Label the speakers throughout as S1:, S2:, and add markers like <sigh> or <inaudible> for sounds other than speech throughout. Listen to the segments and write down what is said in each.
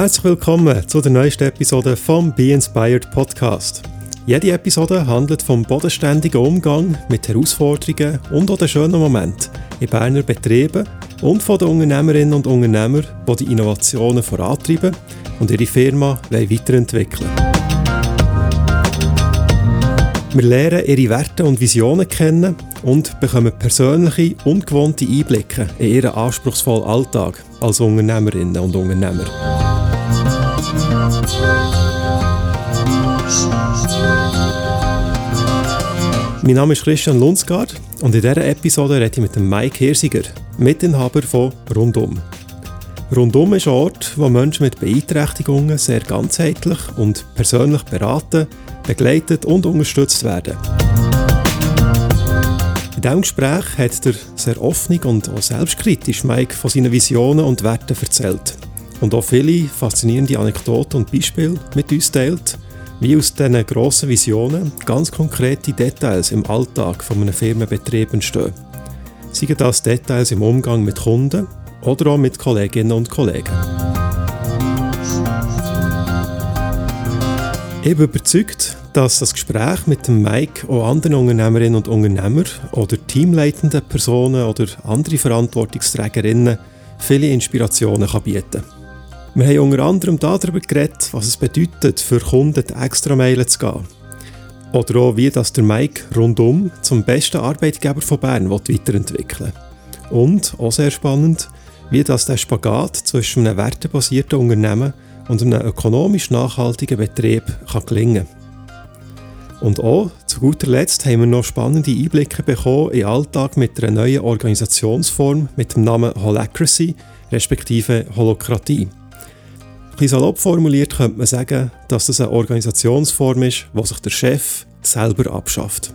S1: Herzlich willkommen zu der neuesten Episode vom Be Inspired Podcast. Jede Episode handelt vom bodenständigen Umgang mit Herausforderungen und auch den schönen Momenten in Berner Betrieben und von den Unternehmerinnen und Unternehmern, die die Innovationen vorantreiben und ihre Firma weiterentwickeln Wir lernen ihre Werte und Visionen kennen und bekommen persönliche, ungewohnte Einblicke in ihren anspruchsvollen Alltag als Unternehmerinnen und Unternehmer. Mein Name ist Christian Lundsgaard und in dieser Episode rede ich mit dem Mike Hirsiger, Mitinhaber von Rundum. Rundum ist ein Ort, wo Menschen mit Beeinträchtigungen sehr ganzheitlich und persönlich beraten, begleitet und unterstützt werden. In diesem Gespräch hat der sehr offene und auch selbstkritisch Mike von seinen Visionen und Werten erzählt und auch viele faszinierende Anekdoten und Beispiele mit uns teilt, wie aus diesen grossen Visionen ganz konkrete Details im Alltag von einem Firmenbetrieb entstehen. Seien das Details im Umgang mit Kunden oder auch mit Kolleginnen und Kollegen. Ich bin überzeugt, dass das Gespräch mit dem Mike auch anderen Unternehmerinnen und Unternehmern oder teamleitenden Personen oder andere Verantwortungsträgerinnen viele Inspirationen kann bieten kann. Wir haben unter anderem darüber geredet, was es bedeutet, für Kunden die extra Meilen zu gehen. Oder auch, wie das der Mike rundum zum besten Arbeitgeber von Bern weiterentwickeln will. Und, auch sehr spannend, wie das der Spagat zwischen einem wertebasierten Unternehmen und einem ökonomisch nachhaltigen Betrieb kann gelingen Und auch, zu guter Letzt, haben wir noch spannende Einblicke bekommen in den Alltag mit einer neuen Organisationsform mit dem Namen Holacracy, respektive Holokratie bisschen salopp formuliert könnte man sagen, dass das eine Organisationsform ist, wo sich der Chef selber abschafft.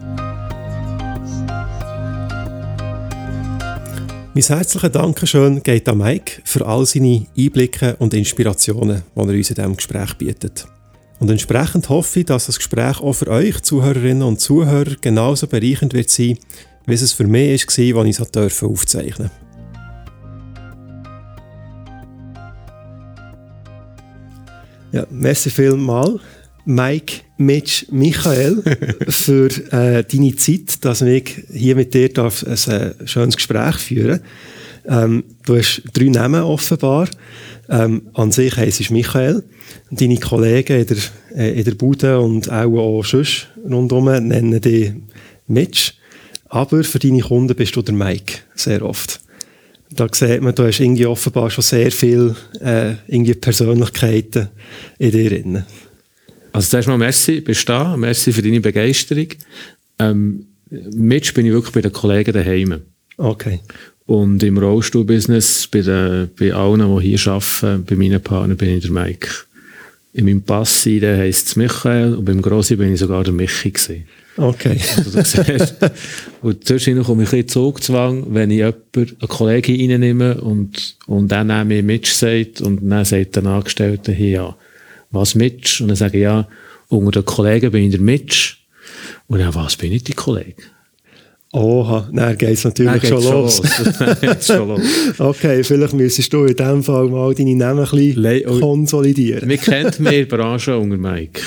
S1: Mein herzliches Dankeschön geht an Mike für all seine Einblicke und Inspirationen, die er uns in diesem Gespräch bietet. Und entsprechend hoffe ich, dass das Gespräch auch für euch, Zuhörerinnen und Zuhörer, genauso bereichend wird sein, wie es für mich war, als ich es aufzeichnen durfte. Ja, merci vielmal, Mike, Mitch, Michael, <laughs> für äh, deine Zeit, dass ich hier mit dir darf ein äh, schönes Gespräch führen ähm, Du hast drei Namen offenbar. Ähm, an sich heisst es Michael. Deine Kollegen in der, äh, in der Bude und auch, auch sonst rundherum nennen dich Mitch. Aber für deine Kunden bist du der Mike, sehr oft da sieht man, du hast irgendwie offenbar schon sehr viele äh, irgendwie Persönlichkeiten in dir drin.
S2: Also zuerst mal merci, bist du da, merci für deine Begeisterung. Ähm, Mitch bin ich wirklich bei den Kollegen daheim.
S1: Okay.
S2: Und im Rollstuhlbusiness, bei, den, bei allen, die hier arbeiten, bei meinen Partnern, bin ich der Mike. In meinem Pass heisst es Michael und beim Grossi bin ich sogar der Michi gewesen.
S1: Okay.
S2: Und zwischendurch komme ich ein bisschen Zugzwang, wenn ich jemanden, eine Kollegin reinnehme und, und dann mir Mitch sagt und dann sagt der Angestellte, hey, ja, was Mitch? Und dann sage ich, ja, unter den Kollegen bin ich der Mitch. Und dann, was bin ich die Kollege?
S1: Oha, dann geht es natürlich
S2: dann
S1: schon los.
S2: los. <laughs> schon los.
S1: okay, vielleicht müsstest du in diesem Fall mal deine Namen ein bisschen Le oh. konsolidieren.
S2: Wir kennen mehr in der Branche unter Mike.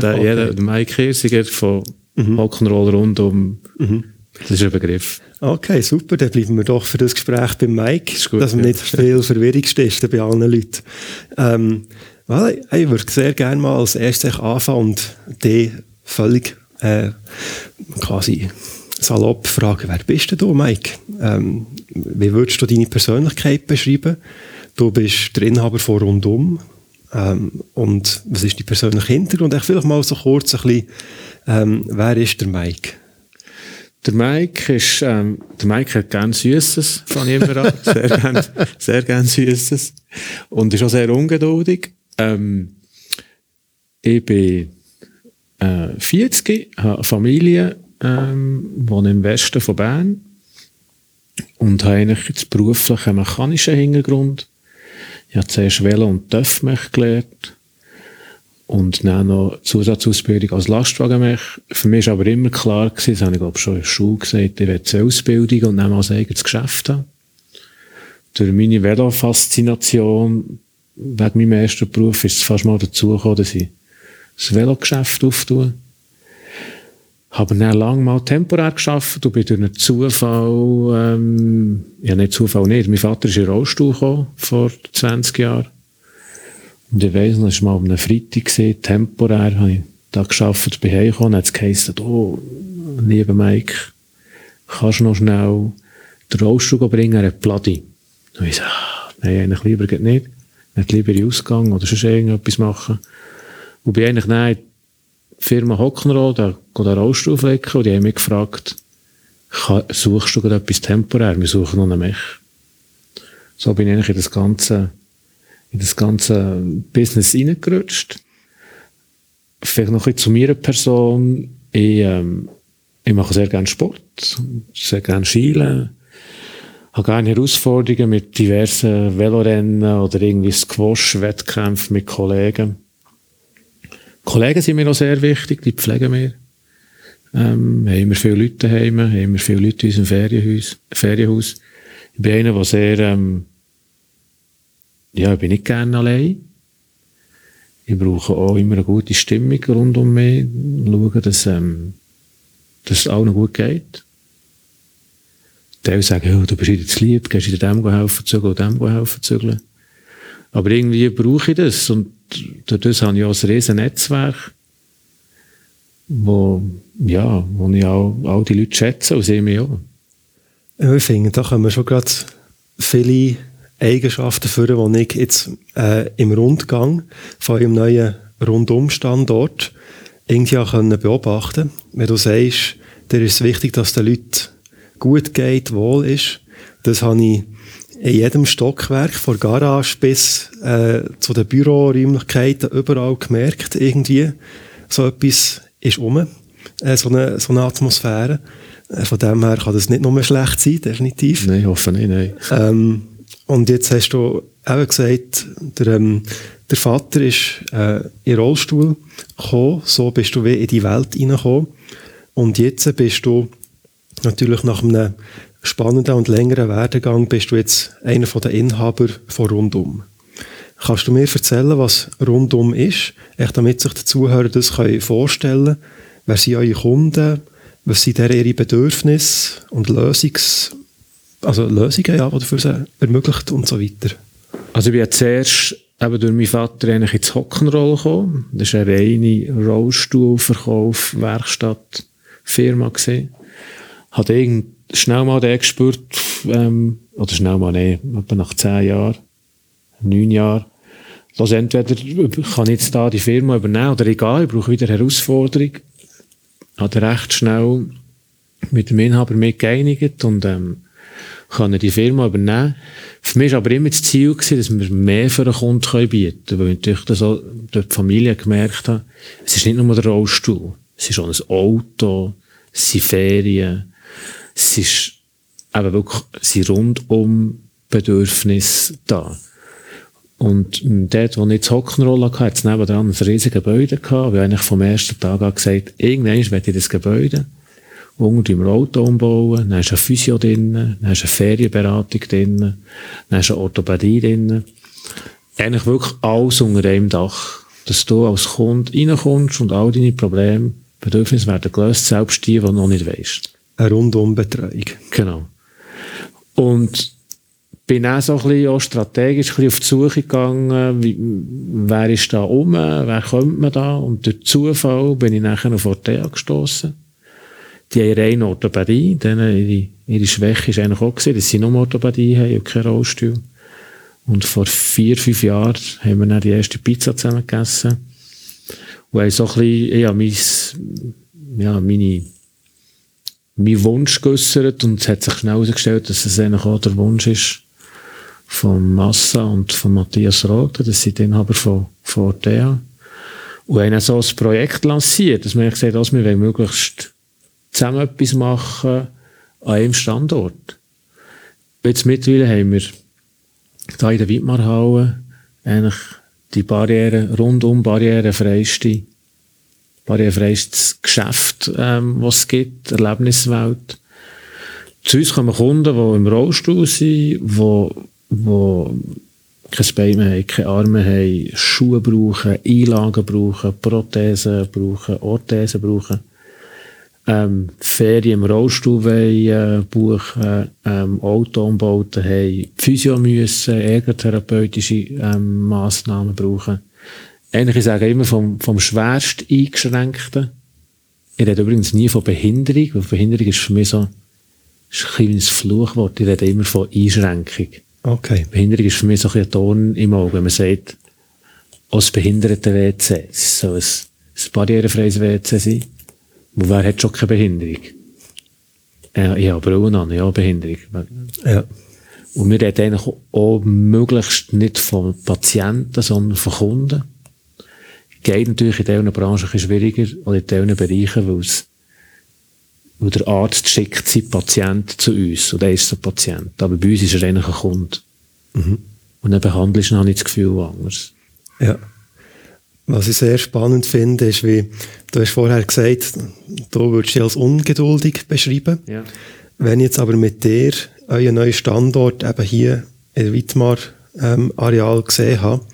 S2: Der, okay. jeder, der Mike Hirsiger von mhm. Rock'n'Roll rundum. Mhm. Das ist ein Begriff.
S1: Okay, super. Dann bleiben wir doch für das Gespräch beim Mike, gut, dass wir ja. nicht viel Verwirrung stiften bei allen Leuten. Ähm, well, ich würde sehr gerne mal als erstes anfangen und die völlig äh, quasi salopp fragen, wer bist du, Mike? Ähm, wie würdest du deine Persönlichkeit beschreiben? Du bist der Inhaber von Rundum. Ähm, und was ist dein persönlicher Hintergrund? Ich vielleicht mal so kurz ein bisschen ähm, wer ist der Mike?
S2: Der Mike ist, ähm, der Mike hat gern Süßes von ihm an. <laughs> sehr gern, sehr gern Süßes. Und ist auch sehr ungeduldig. Ähm, ich bin, äh, 40, habe eine Familie, ähm, wohne im Westen von Bern. Und habe eigentlich jetzt beruflich einen mechanischen Hintergrund. Ich habe zuerst Velo und TÜV gelernt und dann noch Zusatzausbildung als Lastwagenmech. Für mich war aber immer klar, gewesen, das habe ich glaube schon in der Schule gesagt, ich eine Ausbildung und dann als eigenes Geschäft haben. Durch meine Velo-Faszination wegen meinem ersten Beruf ist es fast mal dazu gekommen, dass ich das Velogeschäft auftue. Habe dann lange mal temporär geschafft und bin durch einen Zufall, ähm, ja nicht Zufall nicht, mein Vater ist in Rollstuhl gekommen, vor 20 Jahren. Und ich weiss noch, es war mal am Freitag, gewesen, temporär, habe ich da geschafft, bin heimgekommen, hat es geheißen, oh, lieber Mike, kannst du noch schnell den Rollstuhl bringen, er hat Pladi. Und ich so, ah, nein, eigentlich lieber geht nicht. Nicht lieber in Ausgang oder sonst irgendetwas machen. Und bin eigentlich dann Firma Hockenroh, da geht der Rollstuhl flecken und die haben mich gefragt, suchst du gerade etwas temporär? Wir suchen noch einen Mech. So bin ich eigentlich in das ganze, in das ganze Business reingerutscht. Vielleicht noch ein bisschen zu meiner Person. Ich, ähm, ich mache sehr gerne Sport, sehr gerne Schielen, habe gerne Herausforderungen mit diversen Velorennen oder irgendwie Squash-Wettkämpfen mit Kollegen. Kollegen sind mir auch sehr wichtig, die pflegen wir. Ähm, haben wir viele Leute daheim, haben wir viele Leute in unserem. Ferienhaus. Ich bin einer, der sehr, ähm, ja, ich bin nicht gerne allein. Ich brauche auch immer eine gute Stimmung rund um mich. Schauen, dass, ähm, dass es allen gut geht. Die sagen, oh, du bist jetzt lieb, gehst du dem helfen zügeln und dem helfen zügeln. Aber irgendwie brauche ich das. Und dadurch habe ich auch ein riesen Netzwerk, wo, ja, wo ich auch all die Leute schätze und sehe mich auch.
S1: Ja, ich finde, da können wir schon gerade viele Eigenschaften führen, die ich jetzt äh, im Rundgang von einem neuen Rundumstandort irgendwie auch beobachten können. Wenn du sagst, dir ist es wichtig, dass den Leuten gut geht, wohl ist, das habe ich in jedem Stockwerk, von Garage bis äh, zu den Büroräumlichkeiten, überall gemerkt, irgendwie, so etwas ist um, äh, so, eine, so eine Atmosphäre. Äh, von dem her kann das nicht nur schlecht sein, definitiv.
S2: Nein, hoffe nicht, nein.
S1: Ähm, und jetzt hast du eben gesagt, der, ähm, der Vater ist äh, in Rollstuhl gekommen, so bist du wie in die Welt hineingekommen. Und jetzt bist du natürlich nach einem spannenden und längeren Werdegang bist du jetzt einer der Inhaber von Rundum. Kannst du mir erzählen, was Rundum ist, echt damit sich die Zuhörer das vorstellen können? Wer sind eure Kunden? Was sind ihre Bedürfnisse und Lösungs also Lösungen, ja, die dafür sie ermöglicht und so weiter?
S2: Also ich bin zuerst eben durch meinen Vater eigentlich ins Hockenroll gekommen. Das war eine reine Rollstuhlverkauf, Werkstatt, Firma gesehen. Hat schnell mal den gespürt, ähm, oder schnell mal, nee, etwa nach zehn Jahren, neun Jahren, dass entweder kann ich jetzt da die Firma übernehmen oder egal, ich brauche wieder Herausforderung. Hat recht schnell mit dem Inhaber mit geeinigt und ähm, kann er die Firma übernehmen. Für mich war aber immer das Ziel, gewesen, dass wir mehr für einen Kunden bieten können, weil ich natürlich das auch durch die Familie gemerkt habe, es ist nicht nur der Rollstuhl, es ist auch ein Auto, es sind Ferien, es ist eben wirklich, es sind rundum Bedürfnisse da. Und dort, wo ich das Hockenroller hatte, hat es nebenan ein riesiges Gebäude gehabt, weil eigentlich vom ersten Tag an gesagt, irgendwann möchte ich das Gebäude unten im Auto umbauen, dann hast du eine Physio drin, dann hast du eine Ferienberatung drin, dann hast du eine Orthopädie drin. Eigentlich wirklich alles unter einem Dach. Dass du als Kunde reinkommst und all deine Probleme, Bedürfnisse werden gelöst, selbst die, die du noch nicht weißt.
S1: Eine Rundumbetreuung.
S2: Genau. Und bin auch so ein bisschen auch strategisch ein bisschen auf die Suche gegangen, wie, wer ist da um, wer kommt man da? Und durch Zufall bin ich nachher auf Ortea gestoßen. Die haben reine Orthopädie, denen ihre, ihre Schwäche ist eigentlich auch gewesen, dass sie nur Orthopädie haben und keinen Rollstuhl. Und vor vier, fünf Jahren haben wir dann die erste Pizza zusammen gegessen. Und haben so ein bisschen, ja, mein, ja, meine, mein Wunsch geäussert und es hat sich schnell herausgestellt, dass es eigentlich auch der Wunsch ist von Massa und von Matthias Rother, das sind Inhaber von, von Ortea. Und haben so ein Projekt lanciert, dass wir gesagt haben, wir wollen möglichst zusammen etwas machen an einem Standort. Jetzt mittlerweile haben wir hier in der Wittmarhalle eigentlich die Barriere, rundum barrierefreiste, barrierefreistes Geschäft, ähm, was es gibt, Erlebniswelt. Zu uns kommen Kunden, die im Rollstuhl sind, die, die kein Bein mehr haben, keine Arme haben, Schuhe brauchen, Einlagen brauchen, Prothesen brauchen, Orthesen brauchen, ähm, Ferien im Rollstuhl wollen, äh, buchen, ähm, Auto umbauten haben, Physio müssen, ergotherapeutische ähm, Massnahmen brauchen. Sage ich immer vom, vom schwerst Eingeschränkten. Ich rede übrigens nie von Behinderung, weil Behinderung ist für mich so ist ein kleines Fluchwort. Ich rede immer von Einschränkung.
S1: Okay.
S2: Behinderung ist für mich so ein, Ton im Auge, wenn man sagt, aus Behinderten-WC. Es soll ein, ein barrierefreies WC sein. Und wer hat schon keine Behinderung? Ja, ich habe an, ja, Behinderung.
S1: Ja.
S2: Und wir reden eigentlich auch möglichst nicht von Patienten, sondern von Kunden. Geht natürlich in diesen Branchen ein bisschen schwieriger oder in diesen Bereichen, weil es weil der Arzt schickt seinen Patient zu uns und er ist der Patient. Aber bei uns ist er eigentlich ein Kunde.
S1: Mhm.
S2: Und dann behandelst du noch nicht das Gefühl anders.
S1: Ja. Was ich sehr spannend finde, ist, wie du hast vorher gesagt, du würdest dich als ungeduldig beschreiben.
S2: Ja.
S1: Wenn ich jetzt aber mit dir euren neuen Standort eben hier in Wittmar ähm, Areal gesehen habe,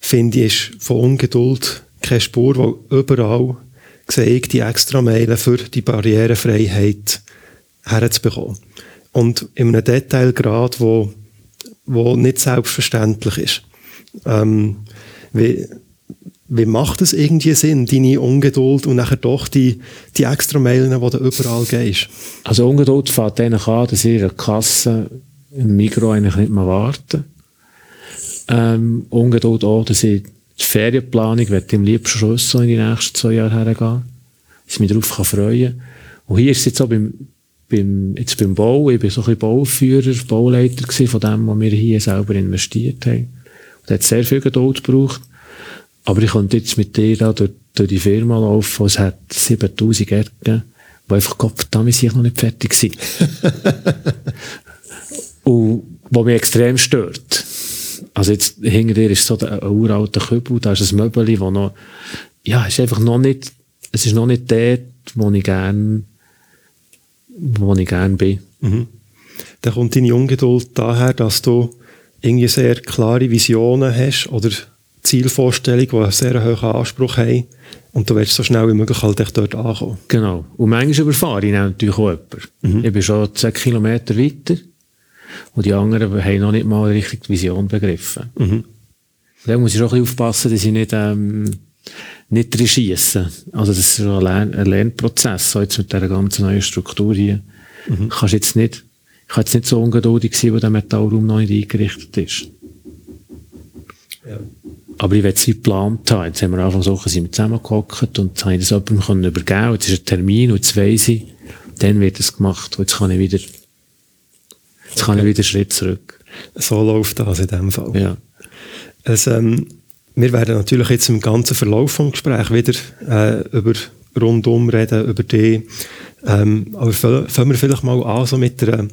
S1: finde ich, ist von Ungeduld keine Spur, weil überall sehe ich die extra Meilen für die Barrierefreiheit herzubekommen. Und in einem Detailgrad, wo, wo nicht selbstverständlich ist. Ähm, wie, wie macht es irgendwie Sinn, deine Ungeduld und nachher doch die, die extra Meilen, die du überall gehst?
S2: Also Ungeduld fängt dann an, dass der Kasse im Mikro eigentlich nicht mehr warten. Ähm, Ungeduld auch, dass ich die Ferienplanung wird im liebsten schon so in die nächsten zwei Jahre hergehen. Dass ich mich darauf kann freuen Und hier ist es jetzt auch beim, beim, jetzt beim Bau. Ich bin so ein bisschen Bauführer, Bauleiter gewesen von dem, was wir hier selber investiert haben. Und hat sehr viel Geduld gebraucht. Aber ich konnte jetzt mit dir da durch, durch die Firma laufen, es hat 7000 Gärten, wo einfach Gott verdammt ich noch nicht fertig sind. <laughs> Und wo mich extrem stört. Also jetzt, hinter dir ist so ein uralter Kübel, da ist ein Möbel, wo noch, ja, ist einfach noch nicht, es ist noch nicht dort, wo ich gern, wo ich gern bin.
S1: Mhm. Da kommt deine Ungeduld daher, dass du irgendwie sehr klare Visionen hast oder Zielvorstellungen, die einen sehr hohen Anspruch haben und du willst so schnell wie möglich halt dort ankommen.
S2: Genau. Und manchmal überfahre ich natürlich auch jemanden. Mhm. Ich bin schon 10 Kilometer weiter und die anderen haben noch nicht mal richtig die Vision begriffen.
S1: Mhm.
S2: Da muss ich auch ein bisschen aufpassen, dass ich nicht, ähm, nicht regiesse. Also das ist schon ein, Lern ein Lernprozess, so jetzt mit dieser ganzen neuen Struktur hier. Mhm. Kannst jetzt nicht, ich kann jetzt nicht so ungeduldig sein, wo der Metallraum noch nicht eingerichtet ist.
S1: Ja.
S2: Aber ich will es geplant haben. Jetzt haben wir Anfang Woche sind wir zusammengehockt und jetzt habe ich das jemandem können übergeben. Jetzt ist ein Termin und weiss ich, dann wird es gemacht. Und jetzt kann ich wieder, jetzt okay. kann ich wieder einen Schritt zurück.
S1: So läuft das in dem Fall.
S2: Ja.
S1: Also, ähm, wir werden natürlich jetzt im ganzen Verlauf des Gesprächs wieder äh, über rundum reden, über die. Ähm, aber fangen wir vielleicht mal an so mit der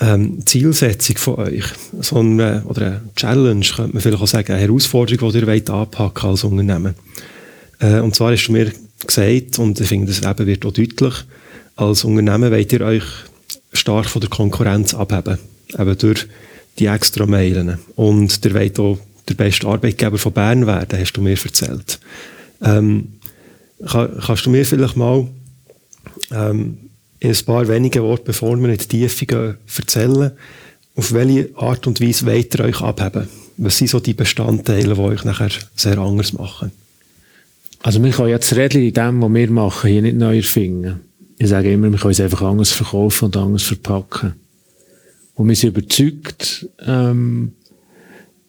S1: ähm, Zielsetzung von euch. So eine, oder eine Challenge, könnte man vielleicht auch sagen, eine Herausforderung, die ihr wollt anpacken als Unternehmen. Äh, und zwar hast du mir gesagt, und ich finde, das eben wird auch deutlich, als Unternehmen wollt ihr euch stark von der Konkurrenz abheben. Eben durch die extra Meilen. Und ihr wollt auch der beste Arbeitgeber von Bern werden, hast du mir erzählt. Ähm, kann, kannst du mir vielleicht mal ähm, in ein paar wenige Worte, bevor wir in die Tiefe gehen, erzählen, auf welche Art und Weise wollt ihr euch abheben? Was sind so die Bestandteile, die euch nachher sehr anders machen?
S2: Also wir können jetzt Rädchen in dem, was wir machen, hier nicht neu erfinden. Ich sage immer, wir können es einfach anders verkaufen und anders verpacken. Und wir sind überzeugt, ähm,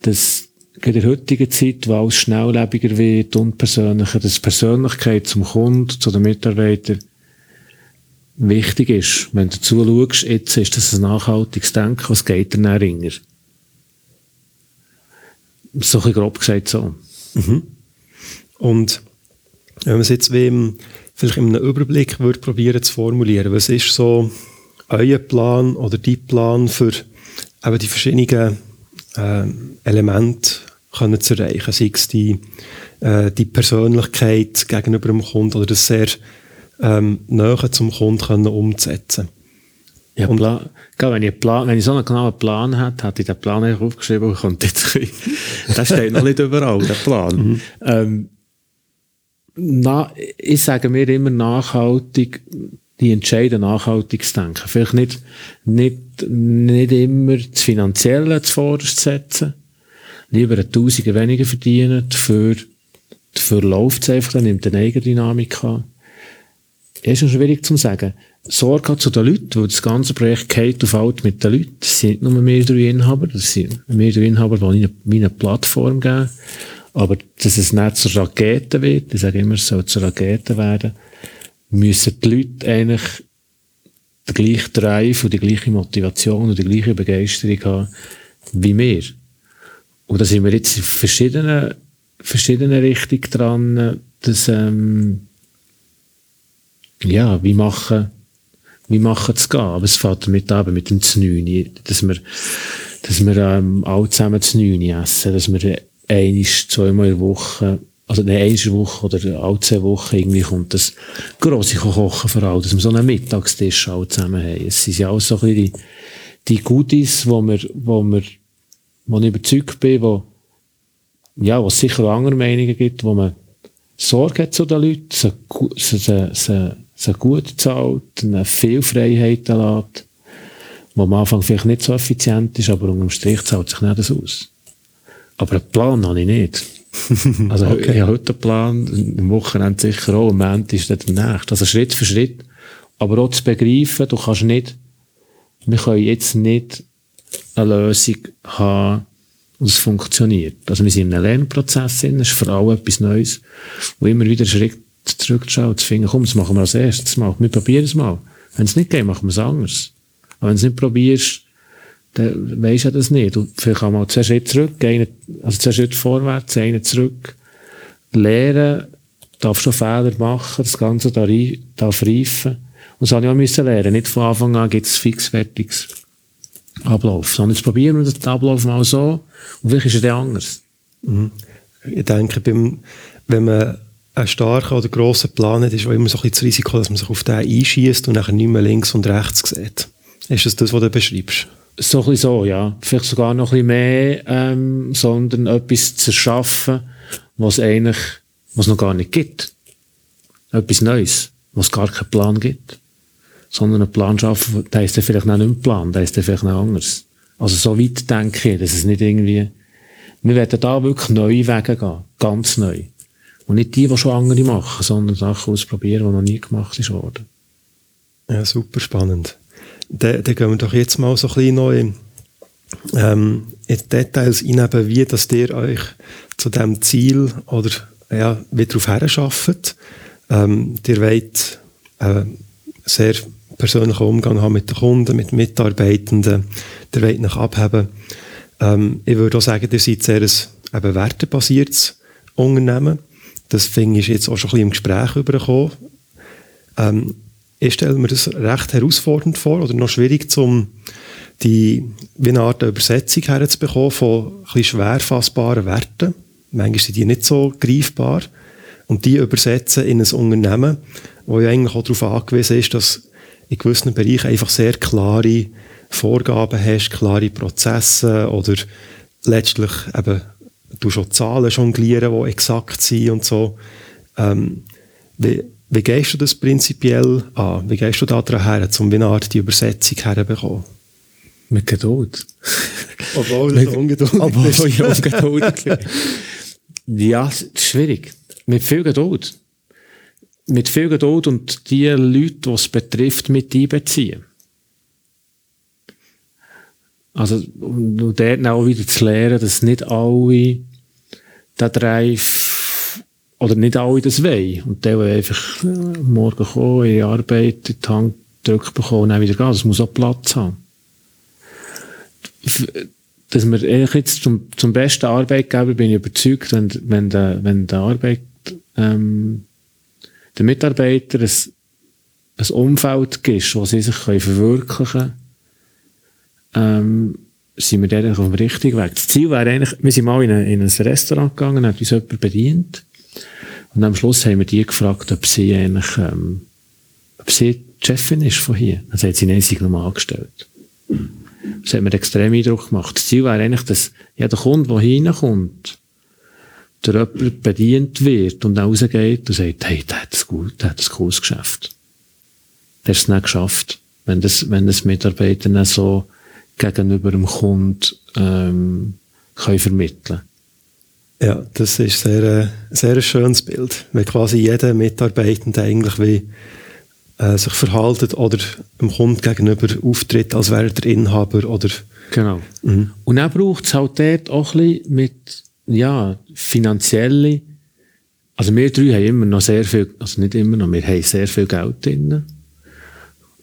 S2: dass in der heutigen Zeit, wo alles schnelllebiger wird, unpersönlicher, dass Persönlichkeit zum Kunden, zu den Mitarbeitern wichtig ist. Wenn du zuschaust, jetzt ist das ein nachhaltiges Denken, was geht denn ringer? So ein grob gesagt so.
S1: Mhm. Und wenn man es jetzt wie im, vielleicht in einem Überblick würde probieren zu formulieren, was ist so euer Plan oder dein Plan für eben die verschiedenen äh, Elemente können zu erreichen, sei es die, äh, die Persönlichkeit gegenüber dem Kunden oder das sehr ähm, näher zum Kunden umzusetzen.
S2: Ja, und Plan, wenn, ich Plan, wenn ich so einen genauen Plan hätte, hätte ich den Plan eigentlich aufgeschrieben und konnte jetzt, <laughs> der steht noch nicht überall, der Plan. Mhm. Ähm, na, ich sage mir immer nachhaltig, die entscheiden nachhaltig zu denken. Vielleicht nicht, nicht, nicht immer das Finanzielle zuvorderst setzen. Lieber ein Tausender weniger verdienen, dafür, dafür läuft es einfach, dann nimmt eine Eigendynamik an. Ist schon schwierig zu sagen. Sorge zu den Leuten, weil das ganze Projekt geht auf alt mit den Leuten. Das sind nur mehr drei Inhaber, das sind mehr drei Inhaber, die eine, eine Plattform geben. Aber dass es nicht zur Rakete wird, ich sage immer, es soll zur Rakete werden, müssen die Leute eigentlich den gleichen Drive und die gleiche Motivation und die gleiche Begeisterung haben wie wir. Und da sind wir jetzt in verschiedenen, verschiedenen Richtungen dran, dass, ähm, ja, wie machen, wie machen es gehen. Aber es fängt damit an, mit dem Znüni, dass wir, dass wir, ähm, alle zusammen Znüni essen, dass wir einisch, zweimal in der Woche also eine eine Woche oder alle zwei Wochen irgendwie kommt das grosse Kochen vor allem, dass wir so einen Mittagstisch alle zusammen haben. Es sind ja auch so ein bisschen die, die Goodies, wo wir, wo wir, wo ich überzeugt bin, wo, ja, wo es sicher andere Meinungen gibt, wo man Sorge hat zu den Leuten, sie, sie, sie, sie gut zahlt, eine viel Freiheit lässt, wo am Anfang vielleicht nicht so effizient ist, aber unterm Strich zahlt sich nicht das aus. Aber einen Plan habe ich nicht. <laughs> Also okay. ich habe heute einen Plan, am Wochenende sicher auch, am Moment ist dann der nächste. Also Schritt für Schritt. Aber auch zu begreifen, du kannst nicht, wir können jetzt nicht eine Lösung haben, und es funktioniert. Also wir sind in einem Lernprozess, es ist für alle etwas Neues, wo immer wieder Schritt zurückschaut, zu finden, komm, das machen wir als erstes mal, wir probieren es mal. Wenn es nicht geht, machen wir es anders. Aber wenn du es nicht probierst, dann weisst du das nicht. Und vielleicht auch mal zwei Schritte zurück, einen, also zwei Schritte vorwärts, einen zurück. Lernen, darf schon Fehler machen, das Ganze darf reifen. Und das habe ich auch müssen lernen. Nicht von Anfang an gibt es fixfertiges Ablauf, sondern jetzt probieren wir den Ablauf mal so und vielleicht ist er dann anders.
S1: Mhm. Ich denke, beim, wenn man einen starken oder grossen Plan hat, ist auch immer so ein bisschen das Risiko, dass man sich auf den einschießt und nachher nicht mehr links und rechts sieht. Ist das das, was du beschreibst?
S2: So ein bisschen so, ja. Vielleicht sogar noch ein bisschen mehr, ähm, sondern etwas zu erschaffen, was eigentlich, was noch gar nicht gibt. Etwas Neues, was gar keinen Plan gibt. Sondern einen Plan schaffen, der ist dann vielleicht noch nicht ein Plan, der ist dann vielleicht noch anders. Also so weit denke ich, dass es nicht irgendwie, wir werden da wirklich neue Wege gehen. Ganz neu. Und nicht die, die schon andere machen, sondern Sachen ausprobieren, die noch nie gemacht worden.
S1: Ja, super spannend. Dann, gehen wir doch jetzt mal so ein bisschen in, ähm, in Details rein, wie dass ihr euch zu diesem Ziel oder ja, wie darauf herarbeitet. Ähm, ihr wollt äh, sehr persönlichen Umgang haben mit den Kunden, mit Mitarbeitenden. Ihr wollt nach abheben. Ähm, ich würde auch sagen, ihr seid sehr ein eben wertebasiertes Unternehmen. Das finde ich jetzt auch schon ein bisschen im Gespräch übergekommen. Ähm, ich stelle mir das recht herausfordernd vor oder noch schwierig, um die, wie eine Art Übersetzung herzubekommen von ein bisschen schwer fassbaren Werten. Manchmal sind die nicht so greifbar. Und die übersetzen in ein Unternehmen, wo ja eigentlich auch darauf angewiesen ist, dass in gewissen Bereichen einfach sehr klare Vorgaben hast, klare Prozesse oder letztlich eben du schon Zahlen jonglieren, die exakt sind und so. Ähm, wie, wie gehst du das prinzipiell an? Wie gehst du da dran her, um eine Art die Übersetzung herzubekommen?
S2: Mit Geduld. <laughs>
S1: Obwohl es ungeduldig
S2: Obwohl ist. ich ungeduldig bin. Ja, schwierig. Mit viel Geduld. Mit viel Geduld und die Leute, die es betrifft, mit einbeziehen. Also, um dort auch wieder zu lernen, dass nicht alle den Drive oder nicht alle das wollen. Und die wollen einfach äh, morgen kommen, in Arbeit, in die Hand drücken bekommen und dann wieder gehen. Das muss auch Platz haben. Dass wir jetzt zum, zum besten Arbeitgeber bin ich überzeugt, wenn, wenn der, wenn der Arbeit, ähm, der Mitarbeiter ein, ein Umfeld gibt, wo sie sich verwirklichen können, ähm, sind wir dann auf dem richtigen Weg. Das Ziel wäre eigentlich, wir sind mal in, eine, in ein Restaurant gegangen, hat uns jemand bedient und am Schluss haben wir die gefragt, ob sie eigentlich, ähm, ob sie die Chefin ist von hier. Dann sagt sie, nein, sie nochmal angestellt. Das hat mir extrem Eindruck gemacht. Das Ziel wäre eigentlich, dass jeder Kunde, der hineinkommt, der jemand bedient wird und rausgeht und sagt, hey, der hat das gut, der hat das cooles Geschäft. Der hat es nicht geschafft, wenn das, wenn das Mitarbeiter so gegenüber dem Kunden, ähm, kann vermitteln
S1: Ja, das ist sehr, äh, sehr ein schönes Bild. Wenn quasi jeder Mitarbeitende eigentlich wie äh, sich verhaltet oder dem Kunden gegenüber auftritt, als wäre er der Inhaber oder...
S2: Genau. Mhm. Und dann braucht es halt dort auch ein bisschen mit, ja, finanzielle, also wir drei haben immer noch sehr viel, also nicht immer noch, wir haben sehr viel Geld drin.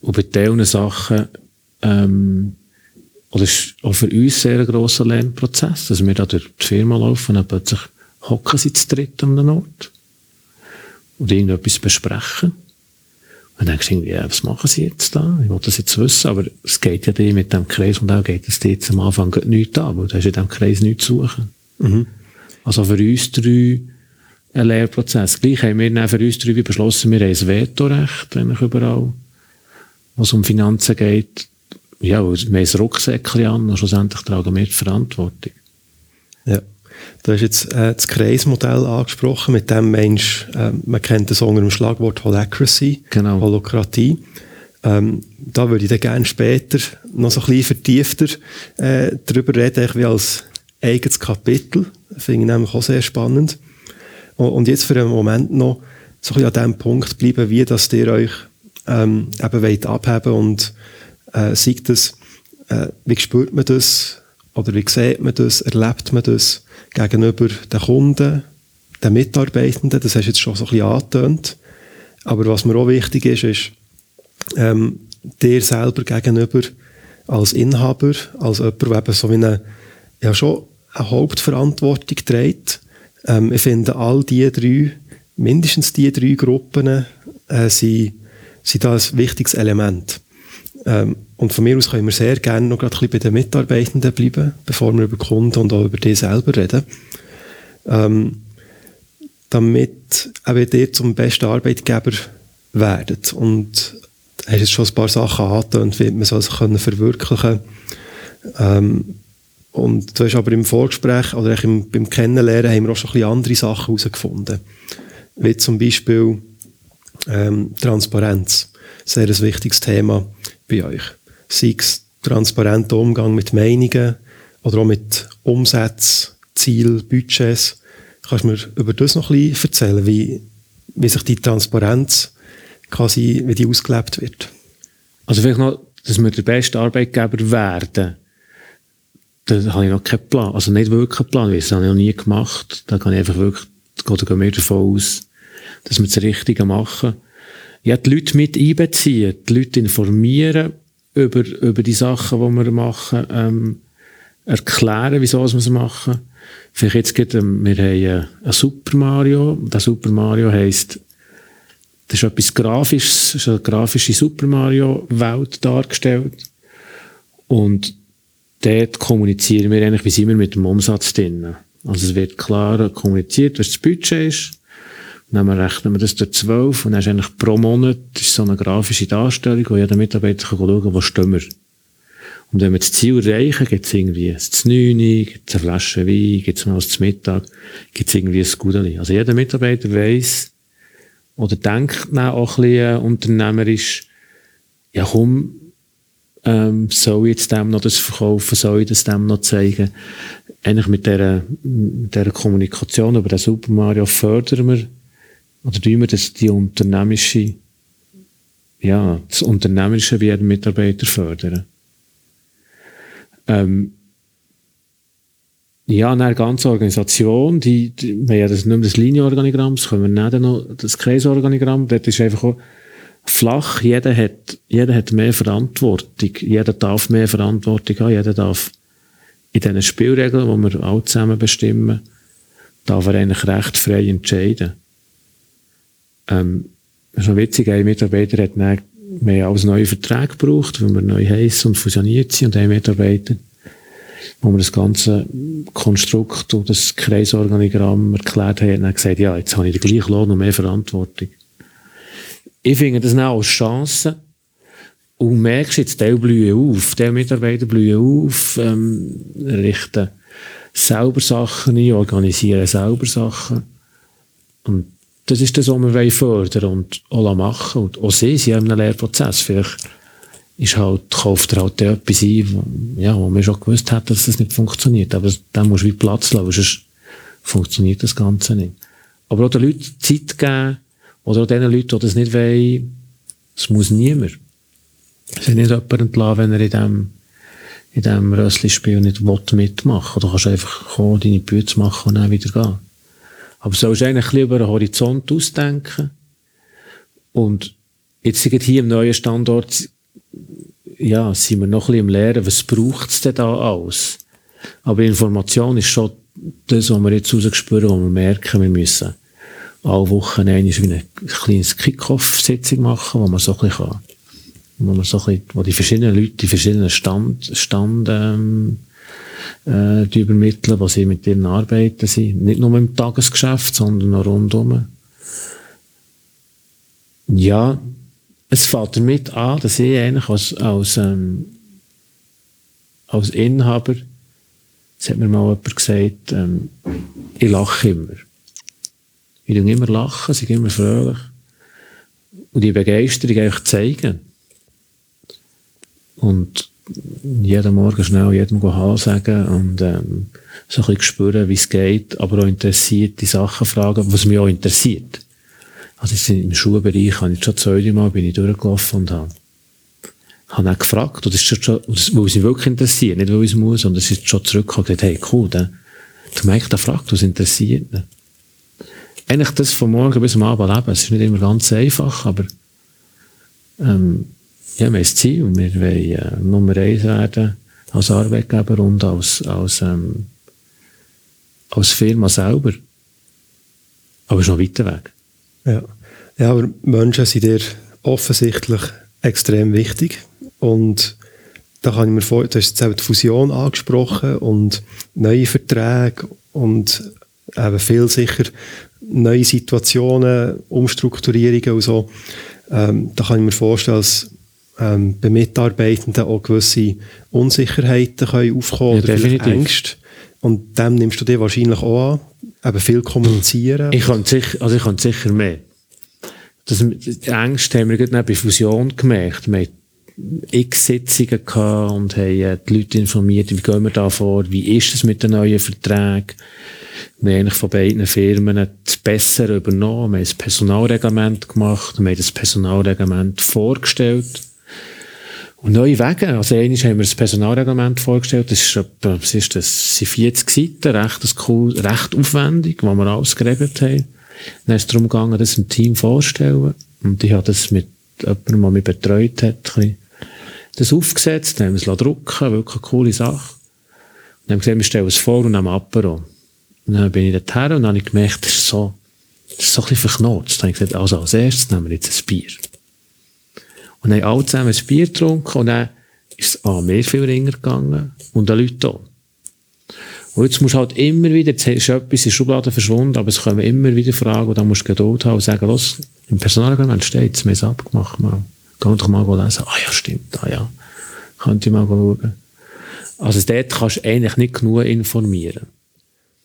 S2: Und bei diesen Sachen, ähm, oder ist auch für uns sehr ein grosser Lernprozess, dass wir da durch die Firma laufen und plötzlich hocken sie zu dritt an einem Ort und irgendetwas besprechen. Und dann denkst du irgendwie, ja, was machen sie jetzt da? Ich wollte das jetzt wissen, aber es geht ja dir mit dem Kreis und auch geht es dir jetzt am Anfang nichts an, weil du hast in diesem Kreis nichts zu suchen. Mhm. Also für uns drei ein Lehrprozess. Gleich haben wir dann für uns drei beschlossen, wir haben ein Vetorecht, eigentlich überall, wo es um Finanzen geht. Ja, wir haben ein Rucksäckchen an und schlussendlich tragen wir die Verantwortung.
S1: Ja. Du hast jetzt äh, das Kreismodell angesprochen, mit dem Mensch, äh, man kennt das unter dem Schlagwort Holacracy,
S2: genau.
S1: Holokratie. Ähm, da würde ich dann gerne später noch so ein bisschen vertiefter äh, darüber reden, wie als eigenes Kapitel. Finde ich nämlich auch sehr spannend. Und, und jetzt für einen Moment noch so ein bisschen an dem Punkt bleiben, wie dass ihr euch ähm, eben wollt abheben und äh, sagt das, äh, wie spürt man das oder wie sieht man das, erlebt man das gegenüber den Kunden, den Mitarbeitenden, das hast du jetzt schon so ein bisschen angetönt. Aber was mir auch wichtig ist, ist, ähm, dir selber gegenüber als Inhaber, als jemand, der eben so wie eine, ja schon eine Hauptverantwortung trägt. Ähm, ich finde, all diese drei, mindestens diese drei Gruppen, äh, sind, sind da ein wichtiges Element. Ähm, und von mir aus können wir sehr gerne noch gerade bei den Mitarbeitenden bleiben, bevor wir über Kunden und auch über die selber reden. Ähm, damit auch ihr zum besten Arbeitgeber werdet. Und hast jetzt schon ein paar Sachen angetönt, wie man soll sich verwirklichen ähm, Und du hast aber im Vorgespräch oder im, beim Kennenlernen haben wir auch schon ein bisschen andere Sachen herausgefunden. Wie zum Beispiel ähm, Transparenz. Sehr ein wichtiges Thema bei euch sei es transparenter Umgang mit Meinungen oder auch mit Umsätzen, Zielen, Budgets. Kannst du mir über das noch ein bisschen erzählen, wie, wie sich die Transparenz quasi, wie die ausgelebt wird?
S2: Also vielleicht noch, dass wir der beste Arbeitgeber werden, da habe ich noch keinen Plan, also nicht wirklich einen Plan, das habe ich noch nie gemacht. Da kann ich einfach wirklich, da gehen wir davon aus, dass wir das Richtige machen. Ja, die Leute mit einbeziehen, die Leute informieren, über, über die Sachen, die wir machen, ähm, erklären, wieso wir es machen. Vielleicht jetzt geht, ähm, wir haben ein Super Mario. Der Super Mario heisst, das ist etwas Grafisches, ist eine grafische Super Mario Welt dargestellt. Und dort kommunizieren wir eigentlich, wie wir mit dem Umsatz drin. Also es wird klar kommuniziert, was das Budget ist. Dann rechnen wir das durch 12 und dann ist eigentlich pro Monat ist so eine grafische Darstellung, wo jeder Mitarbeiter kann schauen, wo stehen wir. Und wenn wir das Ziel erreichen, gibt es irgendwie ein 9, gibt es eine Flasche Wein, gibt es mal zum Mittag, gibt es irgendwie ein Gudeli. Also jeder Mitarbeiter weiss oder denkt dann auch ein bisschen unternehmerisch, ja komm, ähm, soll ich jetzt dem noch das verkaufen, soll ich das dem noch zeigen? Eigentlich mit dieser, mit dieser Kommunikation über den Super Mario fördern wir oder tun wir das, die unternehmische, ja, das Unternehmerische wie jeden Mitarbeiter fördern? Ähm, ja, eine ganze Organisation, die, die wir ja das, nicht mehr das Linienorganigramm, das können wir nicht noch, das Kreisorganigramm, dort ist einfach auch flach, jeder hat, jeder hat mehr Verantwortung, jeder darf mehr Verantwortung haben, jeder darf in diesen Spielregeln, die wir alle zusammen bestimmen, darf er eigentlich recht frei entscheiden. Ähm, schon witzig, ein Mitarbeiter hat dann mehr als neue Verträge gebraucht, weil wir neu heißen und fusioniert sind und ein Mitarbeiter, wo wir das ganze Konstrukt und das Kreisorganigramm erklärt haben, hat gesagt, ja, jetzt habe ich den gleichen Lohn und mehr Verantwortung. Ich finde das auch als Chance, Und merkst jetzt, die blühen auf, die Mitarbeiter blühen auf, ähm, richten selber Sachen ein, organisieren selber Sachen. Und das ist das, was wir fördern und auch machen. Und auch sie sind in einem Lehrprozess. Vielleicht ist halt, kauft er halt etwas ein, ja, wo man schon gewusst hat, dass das nicht funktioniert. Aber dann musst du wie Platz lassen, sonst funktioniert das Ganze nicht. Aber auch den Leuten Zeit geben, oder auch den Leuten, die das nicht wollen, es muss niemand. Es ist nicht jemand entlassen, wenn er in dem, in dem Rössli-Spiel nicht mitmachen will. Du kannst einfach kommen, deine Bücher machen und dann wieder gehen. Aber sollst eigentlich ein bisschen über den Horizont ausdenken. Und jetzt sind hier im neuen Standort, ja, sind wir noch ein bisschen im Lehren, was braucht es denn da alles? Aber Information ist schon das, was wir jetzt rausgespürt wo wir merken, wir müssen alle Wochen eine, eine kleine Kick-Off-Sitzung machen, wo man so ein bisschen kann, wo man so ein bisschen, wo die verschiedenen Leute, die verschiedenen Stand, Stand, ähm, äh, die übermitteln, was sie mit ihren Arbeiten sind. Nicht nur im Tagesgeschäft, sondern auch rundum. Ja, es fällt damit an, dass ich eigentlich als, als, ähm, als Inhaber, das hat mir mal jemand gesagt, ähm, ich lache immer. Ich tue immer lachen, sie immer fröhlich. Und die Begeisterung eigentlich zeigen. Und jeden Morgen schnell jedem Hallo sagen und ähm, so ein bisschen spüren, wie es geht, aber auch interessiert die Sachen fragen, was mich auch interessiert. Also jetzt im Schulbereich habe ich schon zwei, Mal bin ich durchgelaufen und habe, habe auch gefragt, und das ist schon, weil es mich wirklich interessiert, nicht weil ich es muss, und es ist schon zurückgekommen und gesagt, hey, cool, dann, du merkst, der fragt, was interessiert ihn. Eigentlich das von morgen bis am Abend leben, es ist nicht immer ganz einfach, aber ähm, ja, wir ein Ziel. Wir wollen äh, Nummer eins werden als Arbeitgeber und als, als, ähm, als Firma selber. Aber es ist noch weiter weg.
S1: Ja. ja, aber Menschen sind dir offensichtlich extrem wichtig. Und da kann ich mir vorstellen, du hast jetzt die Fusion angesprochen und neue Verträge und eben viel sicher neue Situationen, Umstrukturierungen und so. Ähm, da kann ich mir vorstellen, dass ähm, bei Mitarbeitenden auch gewisse Unsicherheiten können aufkommen ja, oder vielleicht Ängste. Und dem nimmst du dir wahrscheinlich auch an. Eben viel kommunizieren.
S2: Ich kann sicher, also ich kann sicher mehr. Das, die Ängste haben wir gerade bei Fusion gemerkt. Wir hatten x Sitzungen und haben äh, die Leute informiert, wie gehen wir da vor, wie ist es mit den neuen Verträgen. Wir haben eigentlich von beiden Firmen das Bessere übernommen. Wir haben das Personalreglement gemacht, wir haben das Personalreglement vorgestellt und neue Wege. Also, einmal haben wir das Personalreglement vorgestellt. Das ist, was ist das? sind 40 Seiten, recht, cool, recht aufwendig, wo wir alles geregelt haben. Dann ist es darum gegangen, das im Team vorzustellen. Und ich habe das mit jemandem, der mich betreut hat, das aufgesetzt, dann haben wir es drucken wirklich eine coole Sache. Und dann haben wir gesagt, wir stellen es vor und nehmen Apero. Und dann bin ich dorthin und dann habe ich gemerkt, das ist so, das ist so ein bisschen verknotzt. Dann habe ich gesagt, also als erstes nehmen wir jetzt ein Bier. Und haben alle zusammen ein Bier getrunken und dann ist es an mir viel ringer gegangen und den Leuten auch. Und jetzt musst du halt immer wieder, jetzt ist etwas in der Schublade verschwunden, aber es kommen immer wieder Fragen und dann musst du Geduld haben und sagen, los, im Personalreglement steht es, wir haben es abgemacht mal. Geh doch mal lesen. Ah ja, stimmt, ah ja. Könnte ich mal schauen. Also dort kannst du eigentlich nicht genug informieren.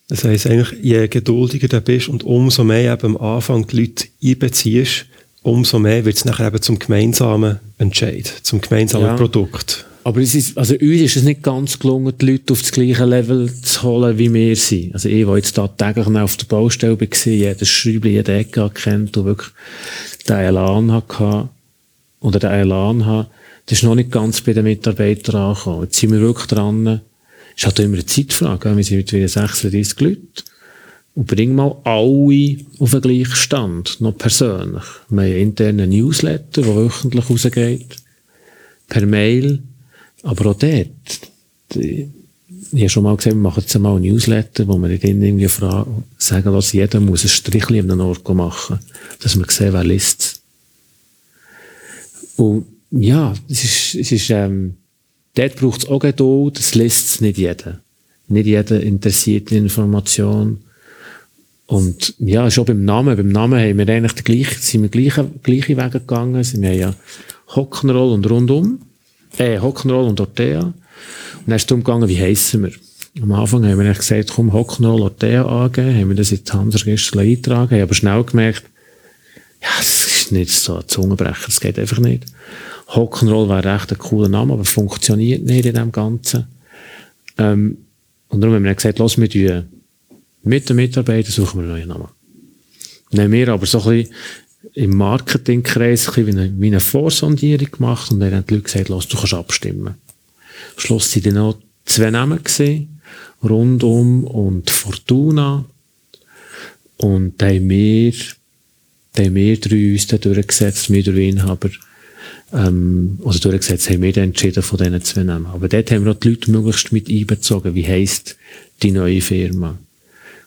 S1: Das heisst eigentlich, je geduldiger du bist und umso mehr eben am Anfang die Leute einbeziehst, umso mehr wird es nachher eben zum gemeinsamen Entscheid, zum gemeinsamen ja. Produkt.
S2: Aber es ist, also uns ist es nicht ganz gelungen, die Leute auf das gleiche Level zu holen, wie wir sind. Also ich, der jetzt da täglich auf der Baustelle war, jedes Schräubchen, jede Ecke kennt und wirklich den Elan hatte, oder den Elan hatte, das ist noch nicht ganz bei den Mitarbeitern angekommen. Jetzt sind wir wirklich dran. Es ist halt immer eine Zeitfrage. Wir sind mittlerweile 36 Leute und bring mal alle auf den gleichen Stand, noch persönlich. Wir haben einen internen Newsletter, der wöchentlich rausgeht, per Mail, aber auch dort. Die, ich habe schon mal gesagt, wir machen jetzt einmal einen Newsletter, wo wir nicht irgendwie fragen, sagen, dass jeder muss ein Strichchen in einem Ort machen, dass wir sehen, wer liest Und ja, es ist, es ist, ähm, dort braucht es auch Geduld, das liest nicht jeder. Nicht jeder interessiert die Information. Und ja, schon beim Namen. Beim Namen haben wir eigentlich die gleiche, sind wir gleiche, gleiche Wege gegangen. Wir haben ja Hock'n'Roll und Rundum. Äh, Hock'n'Roll und Ortea. Und dann ist es darum gegangen, wie heissen wir? Am Anfang haben wir gesagt, komm, Hock'n'Roll Ortea angeben, haben wir das in die Handelsregister eingetragen, haben aber schnell gemerkt, ja, es ist nicht so ein Zungenbrecher, es geht einfach nicht. Hock'n'Roll wäre recht ein cooler Name, aber funktioniert nicht in dem Ganzen. Ähm, und darum haben wir gesagt, los, wir tun mit den Mitarbeitern suchen wir einen neuen Namen. Dann haben wir aber so ein bisschen im Marketingkreis ein bisschen wie eine, wie eine Vorsondierung gemacht und dann haben die Leute gesagt, los, du kannst abstimmen. Am Schluss waren dann noch zwei Namen gesehen, Rundum und Fortuna. Und da haben wir, da haben wir drei uns dann durchgesetzt, wir drei Inhaber, ähm, also durchgesetzt haben wir dann entschieden von diesen zwei Namen. Aber dort haben wir auch die Leute möglichst mit einbezogen. Wie heisst die neue Firma?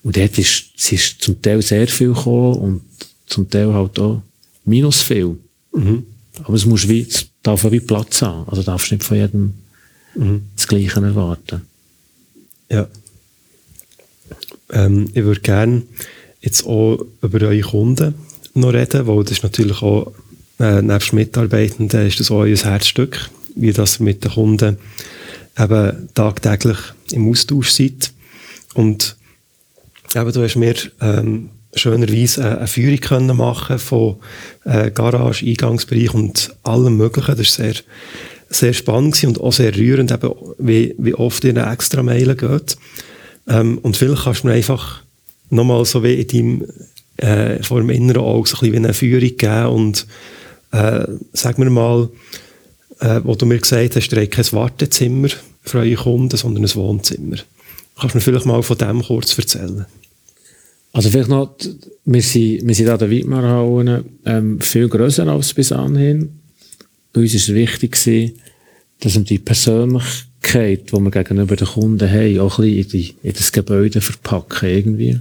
S2: Und dort ist, es ist zum Teil sehr viel gekommen und zum Teil halt auch minus viel. Mhm. Aber es muss wie, es darf wie Platz haben. Also darfst nicht von jedem mhm. das Gleiche erwarten.
S1: Ja. Ähm, ich würde gerne jetzt auch über eure Kunden noch reden, weil das ist natürlich auch, äh, nebst Mitarbeitenden ist das auch euer Herzstück, wie das mit den Kunden eben tagtäglich im Austausch seid. Und eben, du hast mir ähm, schönerweise eine, eine Führung können machen von äh, Garage, Eingangsbereich und allem Möglichen. Das war sehr, sehr spannend und auch sehr rührend, eben, wie, wie oft ihr eine extra Mail geht. Ähm, und vielleicht kannst du mir einfach nochmal so wie in deinem, äh, vor dem inneren Auge so ein bisschen eine Führung geben und äh, sag mir mal, äh, wo du mir gesagt hast, ihr habt kein Wartezimmer für eure Kunden, sondern ein Wohnzimmer. Kannst du mir vielleicht mal von dem kurz erzählen?
S2: Also vielleicht noch, wir sind, wir sind an der Weidmarhauen ähm, viel grösser als bis anhin. Uns ist es wichtig gewesen, dass wir die Persönlichkeit, die wir gegenüber den Kunden haben, auch ein bisschen in, die, in das Gebäude verpacken irgendwie.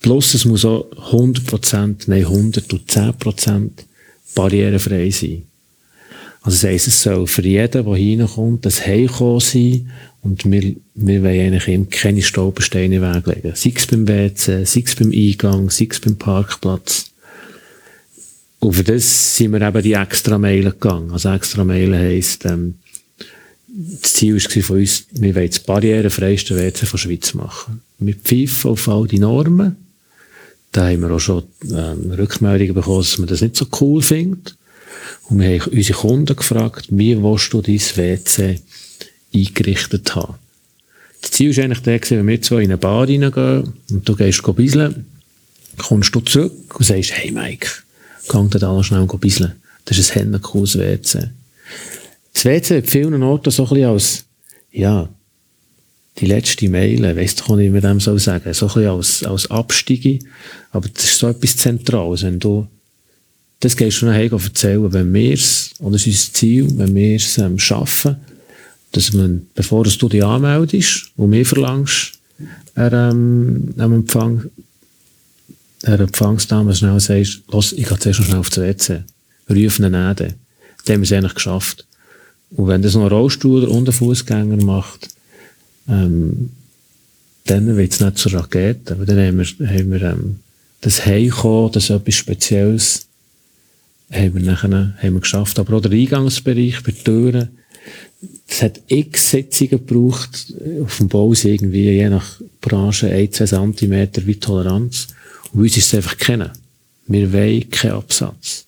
S2: Plus es muss auch 100%, nein 110% barrierefrei sein. Also das heisst, es soll für jeden, der hineinkommt, das Heimkommen sein und wir, wir wollen eigentlich ihm keine Stolpersteine weglegen. Sei es beim WC, sei es beim Eingang, sei es beim Parkplatz. Und für das sind wir eben die extra Meilen gegangen. Also extra Meilen heisst, ähm, das Ziel war von uns, wir wollen das barrierefreiste WC von der Schweiz machen. Wir pfeifen auf all die Normen. Da haben wir auch schon ähm, Rückmeldungen bekommen, dass man das nicht so cool findet. Und wir haben unsere Kunden gefragt, wie willst du dein WC eingerichtet haben. Das Ziel war eigentlich der, wenn wir zwei in eine Bar reingehen und du gehst bisseln, kommst du zurück und sagst, hey Mike, gang da noch schnell bisseln. Das ist ein cooles WC. Das WC hat vielen Orten so ein bisschen als, ja, die letzte Meile, weißt du, wie man dem so sagen, so ein bisschen als, als Abstiege. Aber das ist so etwas Zentrales, wenn du, das gehst du nachher erzählen, wenn wir es, oder das ist unser Ziel, wenn wir es ähm, schaffen, dass man, bevor du dich anmeldest und mir verlangst, er, ähm, Empfang, der Empfangsdame schnell sagst, los, ich gehe zuerst noch schnell auf das WC. Ruf ihn an. Dann haben wir es eigentlich geschafft. Und wenn das noch ein Rollstuhl und ein Fußgänger macht, ähm, dann wird es nicht zur Rakete. Aber dann haben wir, haben wir ähm, das Heimkommen, das etwas Spezielles, haben wir nachher haben wir geschafft. Aber auch der Eingangsbereich bei Türen, es hat x Sitzungen gebraucht, auf dem Bau irgendwie, je nach Branche, 1, 2 cm wie Toleranz. Und uns ist es einfach kennen. Wir wollen keinen Absatz.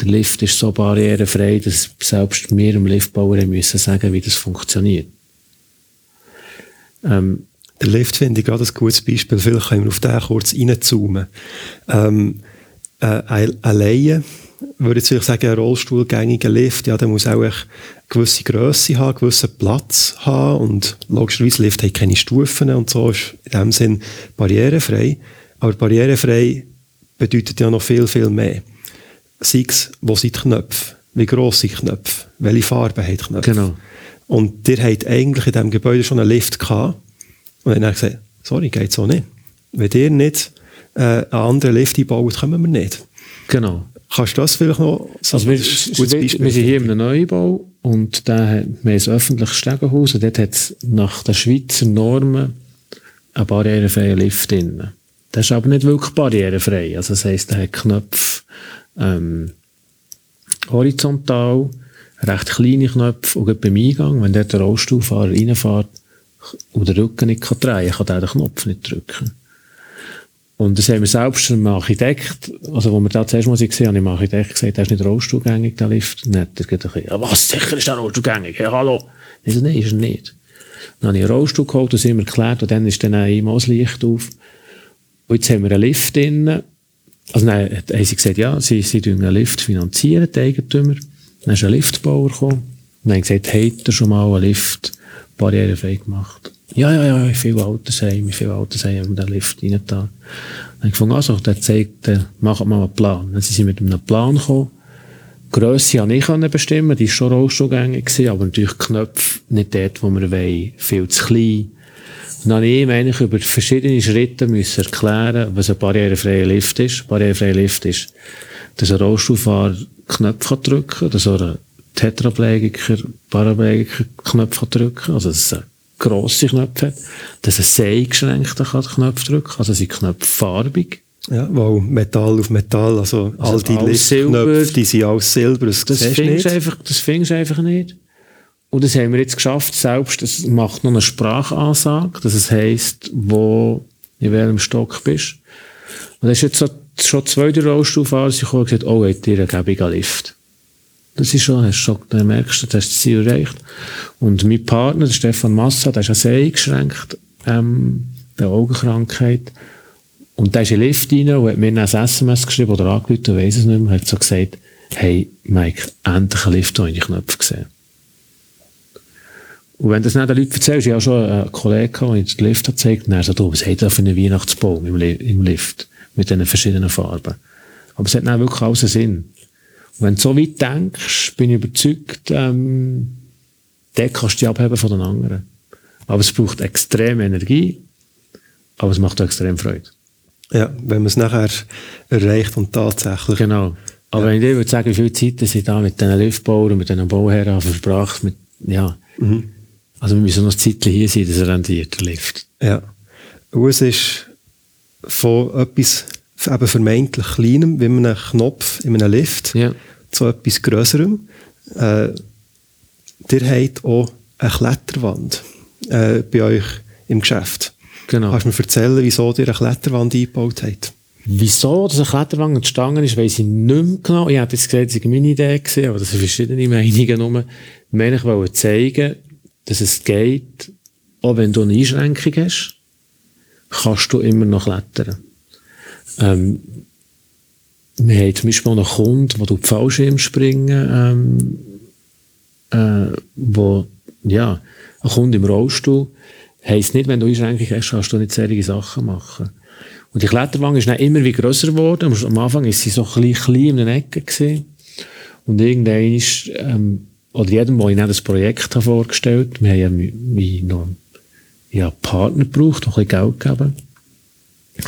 S2: Der Lift ist so barrierefrei, dass selbst wir im Liftbauer müssen sagen, wie das funktioniert.
S1: Ähm, der Lift finde ich gerade ein gutes Beispiel. Vielleicht können wir auf den kurz reinzoomen. Ähm, äh, alleine würde jetzt vielleicht sagen, ein rollstuhlgängiger Lift, ja, der muss auch eine gewisse Größe haben, einen gewissen Platz haben und logischerweise Lift hat keine Stufen und so ist in dem Sinn barrierefrei. Aber barrierefrei bedeutet ja noch viel, viel mehr. Sei es, wo sind die Knöpfe? Wie gross sind die Knöpfe? Welche Farbe haben die Knöpfe?
S2: Genau.
S1: Und der hat eigentlich in diesem Gebäude schon einen Lift gehabt. Und dann hat gesagt, sorry, geht so nicht. Wenn ihr nicht äh, einen anderen Lift einbaut, kommen wir nicht.
S2: Genau.
S1: Kannst du das vielleicht noch
S2: so also wir, wir, sind hier im Neubau und da haben wir ein öffentliches Stegenhaus und dort hat es nach den Schweizer Normen einen barrierefreien Lift drin. Das ist aber nicht wirklich barrierefrei. Also das heisst, er hat Knöpfe, ähm, horizontal, recht kleine Knöpfe und beim Eingang, wenn der Rollstuhlfahrer reinfährt und den Rücken nicht kann drehen kann, kann der den Knopf nicht drücken. Und das haben wir selbst dem Architekt, also wo wir da zuerst mal gesehen haben, dem Architekt gesagt, der ist nicht rollstuhlgängig, der Lift. Und dann hat er gesagt, ja, was, sicher ist der rollstuhlgängig? Ja, hallo. Ich so, nein, ist er nicht. Dann habe ich einen Rollstuhl geholt, das haben wir geklärt, und dann ist dann einmal das Licht auf. Und jetzt haben wir einen Lift drin. Also dann haben sie gesagt, ja, sie, sie einen Lift finanzieren, die Eigentümer. Dann ist ein Liftbauer gekommen. Und dann haben gesagt, hat er schon mal einen Lift barrierefrei gemacht? Ja, ja, ja, viele Altersheime, viele Altersheime haben den Lift rein da. Dann habe ich gefunden, der zeigt, der mal einen Plan. Dann sind sie mit einem Plan gekommen. Grösse konnte ich bestimmen, die war schon rollstuhlgängig, aber natürlich Knöpfe nicht dort, wo wir wollen, viel zu klein. Und dann habe ich über verschiedene Schritte müssen erklären, was ein barrierefreier Lift ist. Barrierefreier Lift ist, dass ein Rollstuhlfahrer Knöpfe drücken kann, dass er Tetraplegiker, Paraplegiker Knöpfe drücken kann, also dass er grosse Knöpfe hat, dass ein Seheingeschränkter Knöpfe drücken kann, also sind Knöpfe farbig.
S1: Ja, weil Metall auf Metall, also, also all die Liftknöpfe, die sind aus Silber, das,
S2: das findest du einfach, das findest du einfach nicht. Und das haben wir jetzt geschafft, selbst, das macht noch eine Sprachansage, dass es heisst, wo, in welchem Stock bist. Und das ist jetzt so, schon zwei, Rollstuhlfahrer, die kommen und gesagt, oh, hat dir einen gäbigen Lift. Das ist schon, hast schon, dann merkst du, du hast das Ziel erreicht. Und mein Partner, der Stefan Massa, der ist auch sehr eingeschränkt, ähm, der Augenkrankheit. Und der ist in den Lift rein und hat mir ein SMS geschrieben oder angerufen, weiss es nicht mehr, hat so gesagt, hey, Mike, endlich ein Lift, in die Knöpfe gesehen. Und wenn du das nicht den Leuten erzählst, ich habe schon einen Kollegen, der den Lift hat gezeigt, und er sagt, oh, was hat er für einen Weihnachtsbaum im, im Lift? Mit diesen verschiedenen Farben. Aber es hat dann wirklich alles einen Sinn. Und wenn du so weit denkst, bin ich überzeugt, ähm, den kannst du dich abheben von den anderen. Aber es braucht extrem Energie, aber es macht auch extrem Freude.
S1: Ja, wenn man es nachher erreicht und tatsächlich.
S2: Genau. Aber ja. wenn ich dir würde sagen, wie viel Zeit ich da mit diesen Liftbauern, mit diesen Bauherren versprach, mit, ja, mhm. Also wir müssen noch ein Zeitchen hier sein, dass er rendiert, der Lift.
S1: Ja. Und es ist von etwas eben vermeintlich Kleinem, wie einem Knopf in einem Lift, ja. zu etwas Größerem. Äh, ihr habt auch eine Kletterwand äh, bei euch im Geschäft. Genau. Kannst du mir erzählen, wieso ihr eine Kletterwand eingebaut habt?
S2: Wieso dass eine Kletterwand entstanden ist, weiss ich nicht mehr genau. Ich hätte jetzt gesagt, das war meine Idee, gewesen, aber das sind verschiedene Meinungen. Nur. Ich wollte zeigen, dass es geht, auch wenn du eine Einschränkung hast, kannst du immer noch klettern. Ähm, wir haben zum Beispiel einen Kunden, der durch Fallschirm springen, ähm, äh, wo, ja, ein Kunde im Rollstuhl, heisst nicht, wenn du Einschränkung hast, kannst du nicht solche Sachen machen. Und die Kletterwange ist dann immer wie grösser geworden. Am Anfang ist sie so ein bisschen klein in den Ecken gewesen. Und irgendwann ist, ähm, oder jedem, wo ich dann das Projekt habe vorgestellt wir haben ja noch ja, Partner gebraucht, noch ein bisschen Geld gegeben.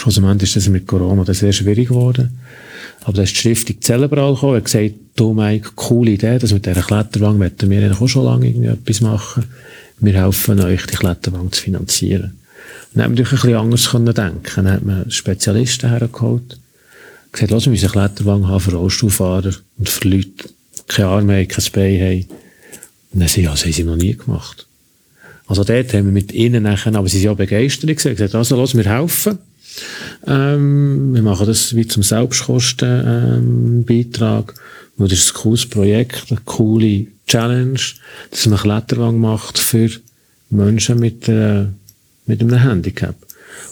S2: Schlussendlich ist das mit Corona das sehr schwierig geworden. Aber da ist die Stiftung Zelebral gekommen, hat gesagt, du Mike, coole Idee, das mit dieser Kletterwang möchten wir auch schon lange etwas machen. Wir helfen euch, die Kletterwang zu finanzieren. Und dann haben wir natürlich ein bisschen anders denken. Dann hat man Spezialisten hergeholt, gesagt, lass uns eine Kletterwang haben für Rollstuhlfahrer und für Leute, keine Arme haben, kein Bein haben. Und dann sie, ja, das haben sie noch nie gemacht. Also dort haben wir mit ihnen nachher, aber sie sind ja begeistert gewesen, gesagt, also los, wir helfen. Ähm, wir machen das wie zum Selbstkostenbeitrag. Ähm, das ist ein cooles Projekt, eine coole Challenge, dass man Kletterwang macht für Menschen mit, äh, mit einem Handicap.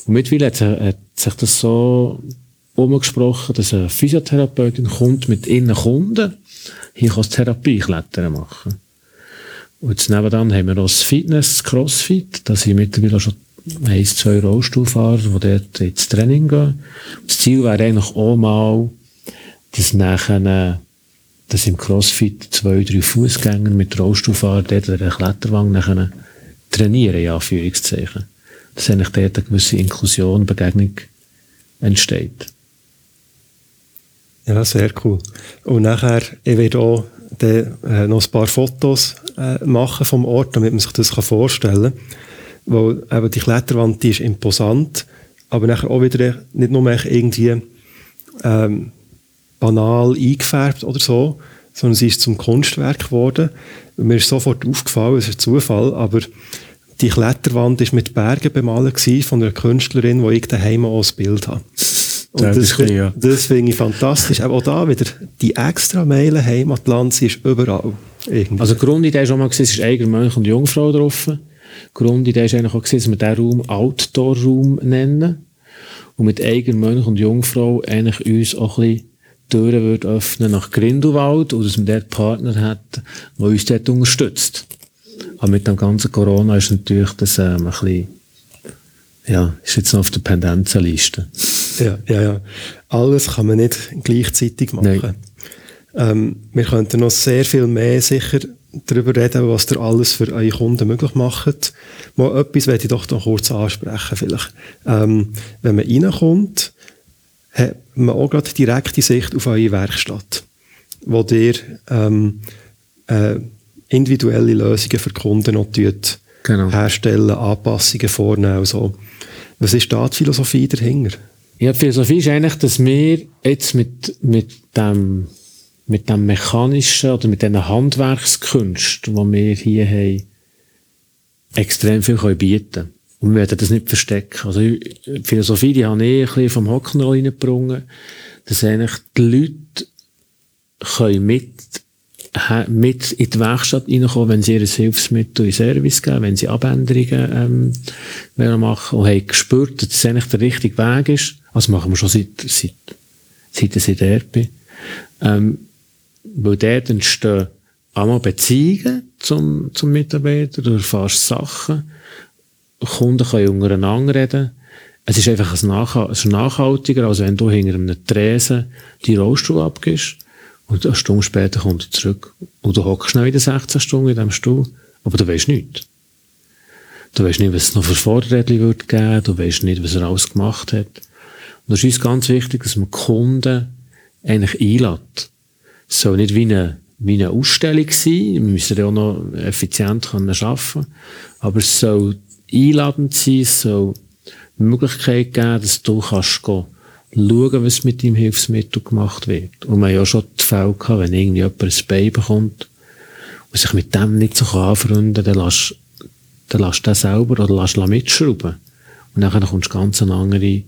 S2: Und mittlerweile hat, hat sich das so umgesprochen, dass eine Physiotherapeutin kommt mit ihren Kunden hier kannst du Therapieklettern machen. Und jetzt nebenan haben wir noch das Fitness, Crossfit. Da sind mittlerweile schon ein, zwei Rollstuhlfahrer, die dort ins Training gehen. Das Ziel wäre eigentlich auch mal, dass nachher, dass im Crossfit zwei, drei Fußgänger mit Rollstuhlfahrern dort an der Kletterwang nachher trainieren, in Anführungszeichen. Dass eigentlich dort eine gewisse Inklusion, Begegnung entsteht.
S1: Ja, sehr cool. Und nachher, ich werde auch dann, äh, noch ein paar Fotos äh, machen vom Ort, damit man sich das vorstellen kann. Weil eben die Kletterwand, die ist imposant, aber nachher auch wieder nicht nur irgendwie ähm, banal eingefärbt oder so, sondern sie ist zum Kunstwerk geworden. Mir ist sofort aufgefallen, es ist ein Zufall, aber die Kletterwand ist mit Bergen bemalt von einer Künstlerin, die ich daheim auch ein Bild habe. Und das, das, bisschen, ja. das finde ich fantastisch. Aber auch da wieder, die extra Meile heim Land, sie ist überall.
S2: Irgendwie. Also die Grundidee schon mal gesehen, es ist Eiger, Mönch und Jungfrau drauf. Die Grundidee ist eigentlich auch dass wir diesen Raum Outdoor-Raum nennen. Und mit Eiger, Mönch und Jungfrau eigentlich uns auch ein bisschen Türen würde öffnen nach Grindelwald und dass man dort Partner hat, der uns dort unterstützt. Aber mit dem ganzen Corona ist natürlich das ähm, ein bisschen, ja, ist jetzt noch auf der Pendenzenliste.
S1: Ja, ja, ja. Alles kann man nicht gleichzeitig machen. Ähm, wir könnten noch sehr viel mehr sicher darüber reden, was ihr alles für eure Kunden möglich macht. Mal etwas werde ich doch noch kurz ansprechen vielleicht. Ähm, wenn man reinkommt, hat man auch gerade direkte Sicht auf eure Werkstatt, wo ihr ähm, äh, individuelle Lösungen für Kunden noch genau. herstellen, Anpassungen vornehmen so. Was ist da die Philosophie dahinter?
S2: Ja, die Philosophie ist eigentlich, dass wir jetzt mit, mit dem, mit dem mechanischen oder mit diesen Handwerkskünsten, die wir hier haben, extrem viel bieten können. Und wir werden das nicht verstecken. Also, die Philosophie, die habe ich ein bisschen vom Hocknroll reingebrungen, dass eigentlich die Leute können mit, mit in die Werkstatt reinkommen, wenn sie ihr Hilfsmittel in Service geben, wenn sie Abänderungen, ähm, machen und haben gespürt, dass das eigentlich der richtige Weg ist. Also machen wir schon seit, seit, seit ich der bin. Ähm, weil dort entstehen einmal Beziehungen zum, zum Mitarbeiter, du erfährst Sachen, Kunden können untereinander reden. Es ist einfach ein Nachhalt, es ist nachhaltiger, als wenn du hinter einem Tresen die Rollstuhl abgibst und eine Stunde später kommt er zurück. Und du hockst schnell wieder 16 Stunden in diesem Stuhl, aber du weißt nichts. Du weißt nicht, was es noch für Vorräte wird geben, du weißt nicht, was er alles gemacht hat. Und das ist uns ganz wichtig, dass man Kunden eigentlich einlädt. Soll nicht wie eine, wie eine Ausstellung sein, wir müssen ja auch noch effizient können arbeiten aber es soll einladend sein, es soll die Möglichkeit geben, dass du kannst gehen, schauen, was mit deinem Hilfsmittel gemacht wird. Und haben ja schon die Fälle gehabt, wenn irgendwie jemand ein Bein bekommt und sich mit dem nicht so anfreunden kann, dann lass, dann lass den selber oder lass mitschrauben. Und dann kommst du ganz eine andere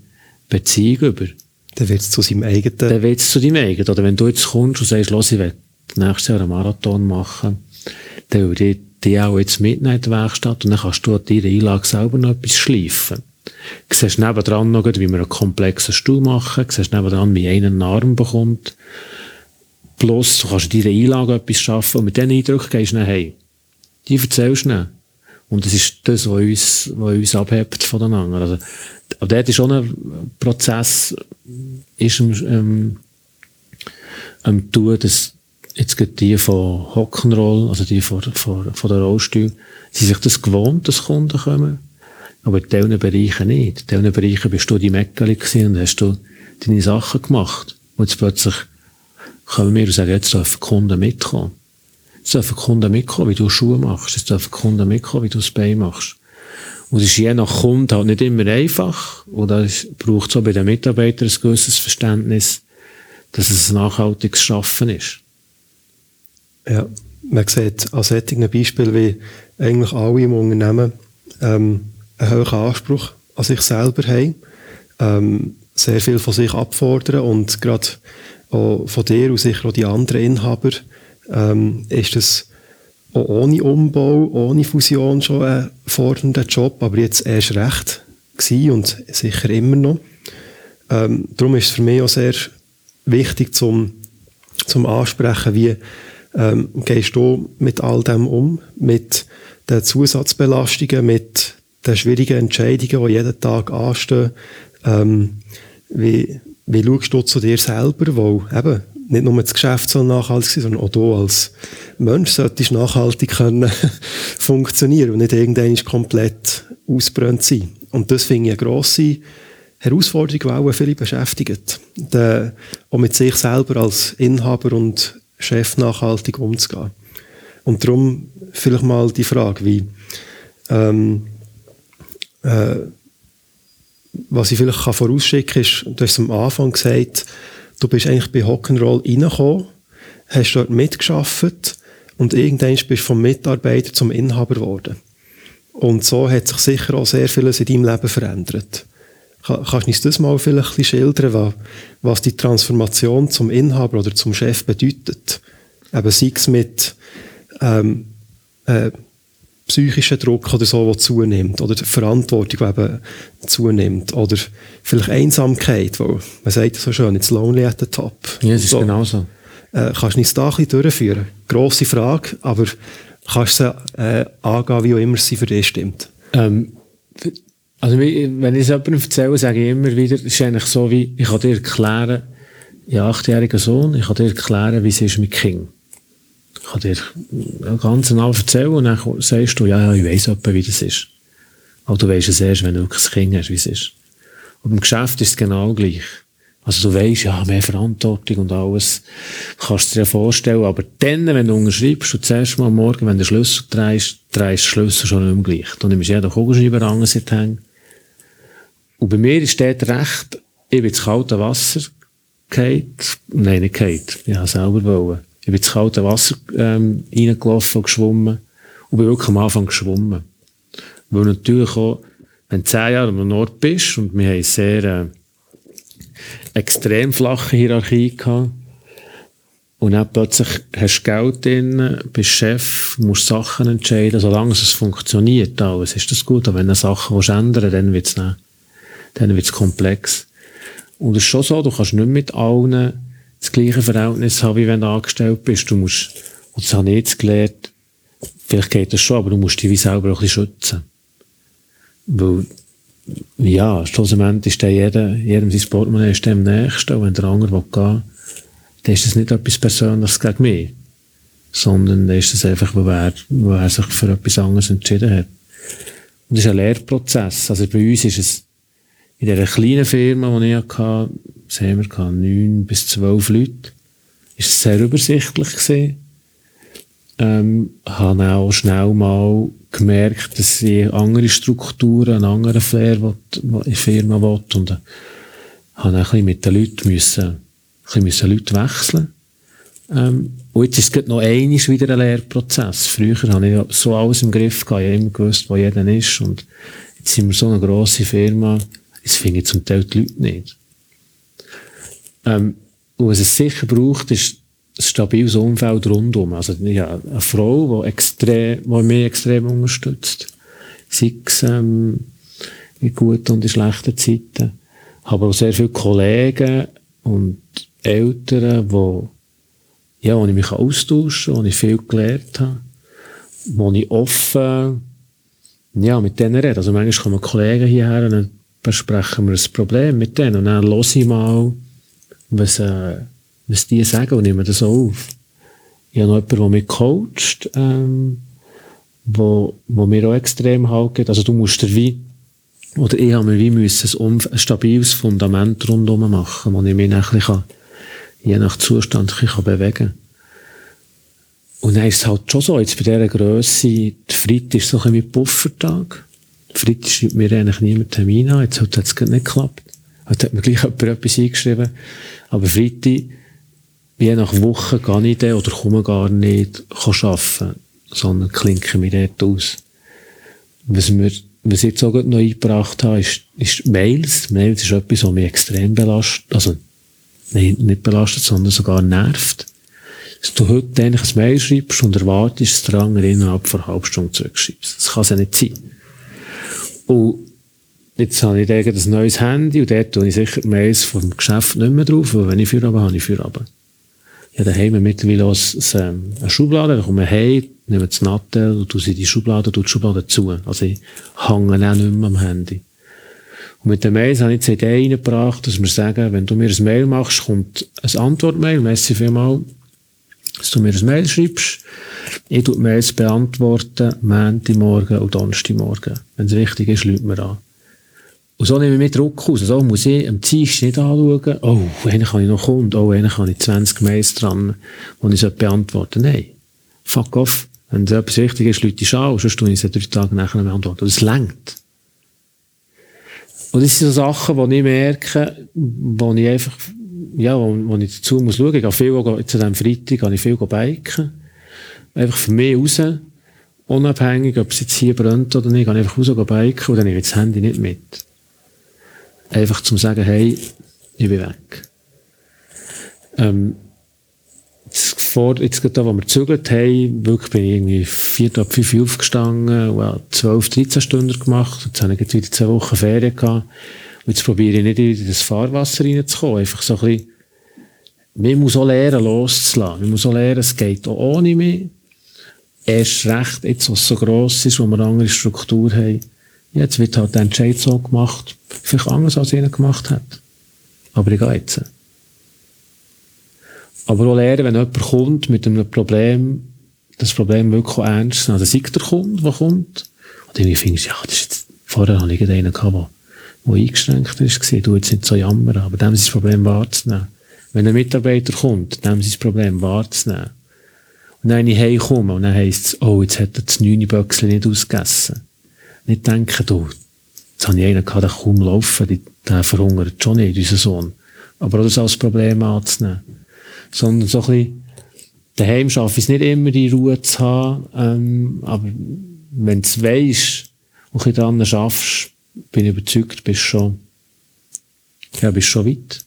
S2: Beziehung über.
S1: Dann wird es zu seinem eigenen.
S2: Dann wird es zu deinem eigenen. Oder wenn du jetzt kommst und sagst, los, ich will nächstes Jahr einen Marathon machen, dann würde ich die auch jetzt mitnehmen in die Werkstatt und dann kannst du an deiner Einlage selber noch etwas schleifen. Du siehst nebendran noch, wie man einen komplexen Stuhl machen, du siehst nebendran, wie einer einen Arm bekommt. Plus, du kannst in deiner Einlage etwas schaffen und mit diesen Eindrücken gehst du dann heim. Die erzählst du dann. Und das ist das, was uns, was uns abhebt von den anderen. Also, aber dort ist schon ein Prozess, ist am, ähm, am tun, dass jetzt geht die von Hock'n'Roll, also die von, von, von der Rollstuhl, sie sich das gewohnt, dass Kunden kommen. Aber in diesen Bereichen nicht. In diesen Bereichen bist du die Mäckeli und hast du deine Sachen gemacht. Und jetzt plötzlich kommen wir und sagen, jetzt dürfen Kunden mitkommen. Jetzt dürfen Kunden mitkommen, wie du Schuhe machst. Jetzt dürfen Kunden mitkommen, wie du das Bein machst. Und es ist je nach Kunde halt nicht immer einfach. Oder es braucht so bei den Mitarbeitern ein gewisses Verständnis, dass es ein nachhaltiges Schaffen ist.
S1: Ja, man sieht an solchen Beispielen, wie eigentlich alle im Unternehmen ähm, einen hohen Anspruch an sich selber haben, ähm, sehr viel von sich abfordern und gerade auch von dir und sicher auch die anderen Inhaber ähm, ist das ohne Umbau, ohne Fusion schon ein fordernder Job, aber jetzt erst recht gewesen und sicher immer noch. Ähm, darum ist es für mich auch sehr wichtig zum, zum Ansprechen, wie ähm, gehst du mit all dem um, mit den Zusatzbelastungen, mit den schwierigen Entscheidungen, die jeden Tag anstehen? Ähm, wie, wie schaust du zu dir selber, wo eben nicht nur das Geschäft soll nachhaltig sein, sondern auch du als Mensch solltest nachhaltig können <laughs> funktionieren und nicht irgendwann komplett ausbrennt sein. Und das finde ich eine grosse Herausforderung, die auch viele beschäftigt. Der, auch mit sich selber als Inhaber und Chef nachhaltig umzugehen. Und darum vielleicht mal die Frage, wie, ähm, äh, was ich vielleicht kann vorausschicken kann, ist, du hast am Anfang gesagt, du bist eigentlich bei Hock'n'Roll reingekommen, hast dort mitgeschafft und irgendwann bist du vom Mitarbeiter zum Inhaber geworden. Und so hat sich sicher auch sehr vieles in deinem Leben verändert. Kannst du uns das mal vielleicht ein bisschen schildern, was die Transformation zum Inhaber oder zum Chef bedeutet? Eben sei es mit ähm, äh, psychischen Druck oder so, der zunimmt, oder die Verantwortung, die eben zunimmt, oder vielleicht Einsamkeit, weil man sagt so schön, it's lonely at the top.
S2: Ja, das ist so. genau so.
S1: Äh, kannst du uns da ein bisschen durchführen? Grosse Frage, aber kannst du sie äh, angehen, wie auch immer sie für dich stimmt?
S2: Ähm, also wenn ich es jemandem erzähle, sage ich immer wieder, es ist eigentlich so wie, ich kann dir erklären, ich habe einen achtjährigen Sohn, ich kann dir erklären, wie es ist mit Kind ich kann dir ganz genau erzählen und dann sagst du, ja, ja, ich weiss etwa, wie das ist. Aber du weißt es erst, wenn du wirklich ein Kind hast, wie es ist. Und im Geschäft ist es genau gleich. Also du weißt, ja, mehr Verantwortung und alles, kannst du dir vorstellen, aber dann, wenn du unterschreibst, und zuerst mal Morgen, wenn du den Schlüssel drehst, drehst du den Schlüssel schon nicht mehr gleich. Dann nimmst du jeden Kugelschreiber an, hängen. Und bei mir ist dort recht, ich bin ins kalte Wasser gefallen, nein, nicht gefallen, ich habe selber wollen. Ich bin ins kalte Wasser ähm, reingelaufen und geschwommen und bin wirklich am Anfang geschwommen. Weil natürlich auch, wenn du zehn Jahre am Nord bist und wir haben eine sehr äh, extrem flache Hierarchie gehabt, und dann plötzlich hast du Geld drin, bist Chef, musst Sachen entscheiden, solange es funktioniert alles, ist das gut. Aber wenn du Sachen ändern willst, dann wird es dann wird's komplex. Und es ist schon so, du kannst nicht mit allen das gleiche Verhältnis haben, wie wenn du angestellt bist. Du musst, und das habe ich jetzt gelernt, vielleicht geht das schon, aber du musst dich wie selber auch ein bisschen schützen. Weil, ja, schlussendlich ist der jeder, jedem sein Portemonnaie ist dem Nächsten, und wenn der andere will gehen, dann ist das nicht etwas Persönliches gegen mich, sondern dann ist das einfach, wo er, wo er sich für etwas anderes entschieden hat. Und das ist ein Lehrprozess. Also bei uns ist es, in dieser kleinen Firma, die ich hatte, haben wir gehabt, neun bis zwölf Leute, ist es sehr übersichtlich gewesen. Ähm, habe auch schnell mal gemerkt, dass ich andere Strukturen, einen anderen Flair will, in der Firma will und äh, habe ein bisschen mit den Leuten müssen, ein müssen Leute wechseln. Ähm, und jetzt ist es noch einmal wieder ein Lehrprozess. Früher hatte ich so alles im Griff gehabt, ich habe immer gewusst, wo jeder ist und jetzt sind wir so eine grosse Firma, das finde ich zum Teil die Leute nicht. Ähm, und was es sicher braucht, ist ein stabiles Umfeld rundum. Also, ja, eine Frau, die extrem, die mich extrem unterstützt. Sei es, ähm, in guten und in schlechten Zeiten. Aber auch sehr viele Kollegen und Eltern, wo, ja, wo ich mich austauschen kann, wo ich viel gelernt habe, wo ich offen, ja, mit denen rede. Also manchmal kommen Kollegen hierher und besprechen wir ein Problem mit denen und dann höre ich mal, was, äh, was die sagen und nehme das auf. Ich habe noch jemanden, der mich coacht, ähm, wo, wo mir auch extrem halt Also du musst dir wie, oder ich habe mir wie müssen ein, ein stabiles Fundament rundherum machen, wo ich mich dann kann, je nach Zustand kann bewegen kann. Und dann ist es halt schon so, jetzt bei dieser Grösse, die Freitag ist so ein bisschen Puffertag. Freitag schreibt mir eigentlich niemand Termin an, jetzt hat es nicht geklappt. Heute hat mir gleich jemand etwas eingeschrieben. Aber Freitag, je nach Woche, gehe ich dann oder komme gar nicht arbeiten, sondern klinke mich dort aus. Was, wir, was ich jetzt auch noch eingebracht habe, ist, ist Mails. Mails ist etwas, was mich extrem belastet. Also, nein, nicht belastet, sondern sogar nervt. Dass du heute eigentlich ein Mail schreibst und erwartest, dass der andere innerhalb von einer halben Stunde zurückschreibst. Das kann es ja nicht sein. Und jetzt habe ich ein neues Handy und dort tue ich sicher Mails vom Geschäft nicht mehr drauf, weil wenn ich Feierabend habe, habe ich Feierabend. Dann haben wir mittlerweile auch eine Schublade, dann komme ich heim, nehme das Nattel und tue sie die Schublade, tue die Schublade zu. Also ich hänge auch nicht mehr am Handy. Und mit den Mails habe ich die Idee reingebracht, dass wir sagen, wenn du mir ein Mail machst, kommt ein Antwortmail, messi vielmal, dass du mir ein Mail schreibst. Ich tue die Mails beantworten, Montagmorgen und Donnerstagmorgen. Wenn es wichtig ist, lügt mir an. Und so nehme ich mir Druck aus. So muss ich am Dienstag nicht anschauen, oh, eigentlich habe ich noch Kunden, oh, eigentlich habe ich 20 Mails dran, die ich beantworten. Nein. Fuck off. Wenn es etwas wichtig ist, Leute schauen, sonst tue ich es drei Tage nachher beantworten. Und das längt. Und das sind so Sachen, die ich merke, wo ich einfach ja, wo, wo ich dazu muss schauen. Ich gehe viel, zu diesem Freitag gehe ich viel biken. Einfach für mich raus. Unabhängig, ob es jetzt hier brennt oder nicht, gehe ich einfach raus biken und dann nehme ich das Handy nicht mit. Einfach zum sagen, hey, ich bin weg. Ähm, vor, jetzt gerade da, wo wir gezögert haben, wirklich bin ich irgendwie vier ab fünf Uhr aufgestanden und 12, 13 Stunden gemacht. Jetzt habe ich jetzt wieder zwei Wochen Ferien gehabt. Jetzt probiere ich nicht in das Fahrwasser reinzukommen. Einfach so ein bisschen, man muss auch lernen, loszulassen. Man muss auch lernen, es geht auch ohne mich. Erst recht, jetzt, was so gross ist, wo wir eine andere Struktur haben. Jetzt wird halt der Entscheid so gemacht, vielleicht anders, als er gemacht hat. Aber ich gehe jetzt. Aber auch lernen, wenn jemand kommt mit einem Problem, das Problem wirklich ernst nehmen. Also sei der Kunde, der kommt, und irgendwie findest du, ja, das ist jetzt, vorher hatte ich einen gehabt, der eingeschränkt war, du jetzt nicht so jammern, aber dem ist das Problem wahrzunehmen. Wenn ein Mitarbeiter kommt, dem ist das Problem wahrzunehmen. Und dann ich heimkomme und dann heisst es, oh, jetzt hat er das neune Böckchen nicht ausgegessen. Nicht denken, du, jetzt habe ich einen gehabt, der kaum laufen, der verhungert schon nicht, unser Sohn. Aber auch das als Problem anzunehmen sondern so ein bisschen, daheim schaffe ich es nicht immer, die Ruhe zu haben, ähm, aber wenn du es weisst und ein dran schaffst, bin überzeugt, bist schon, ja, bist schon weit.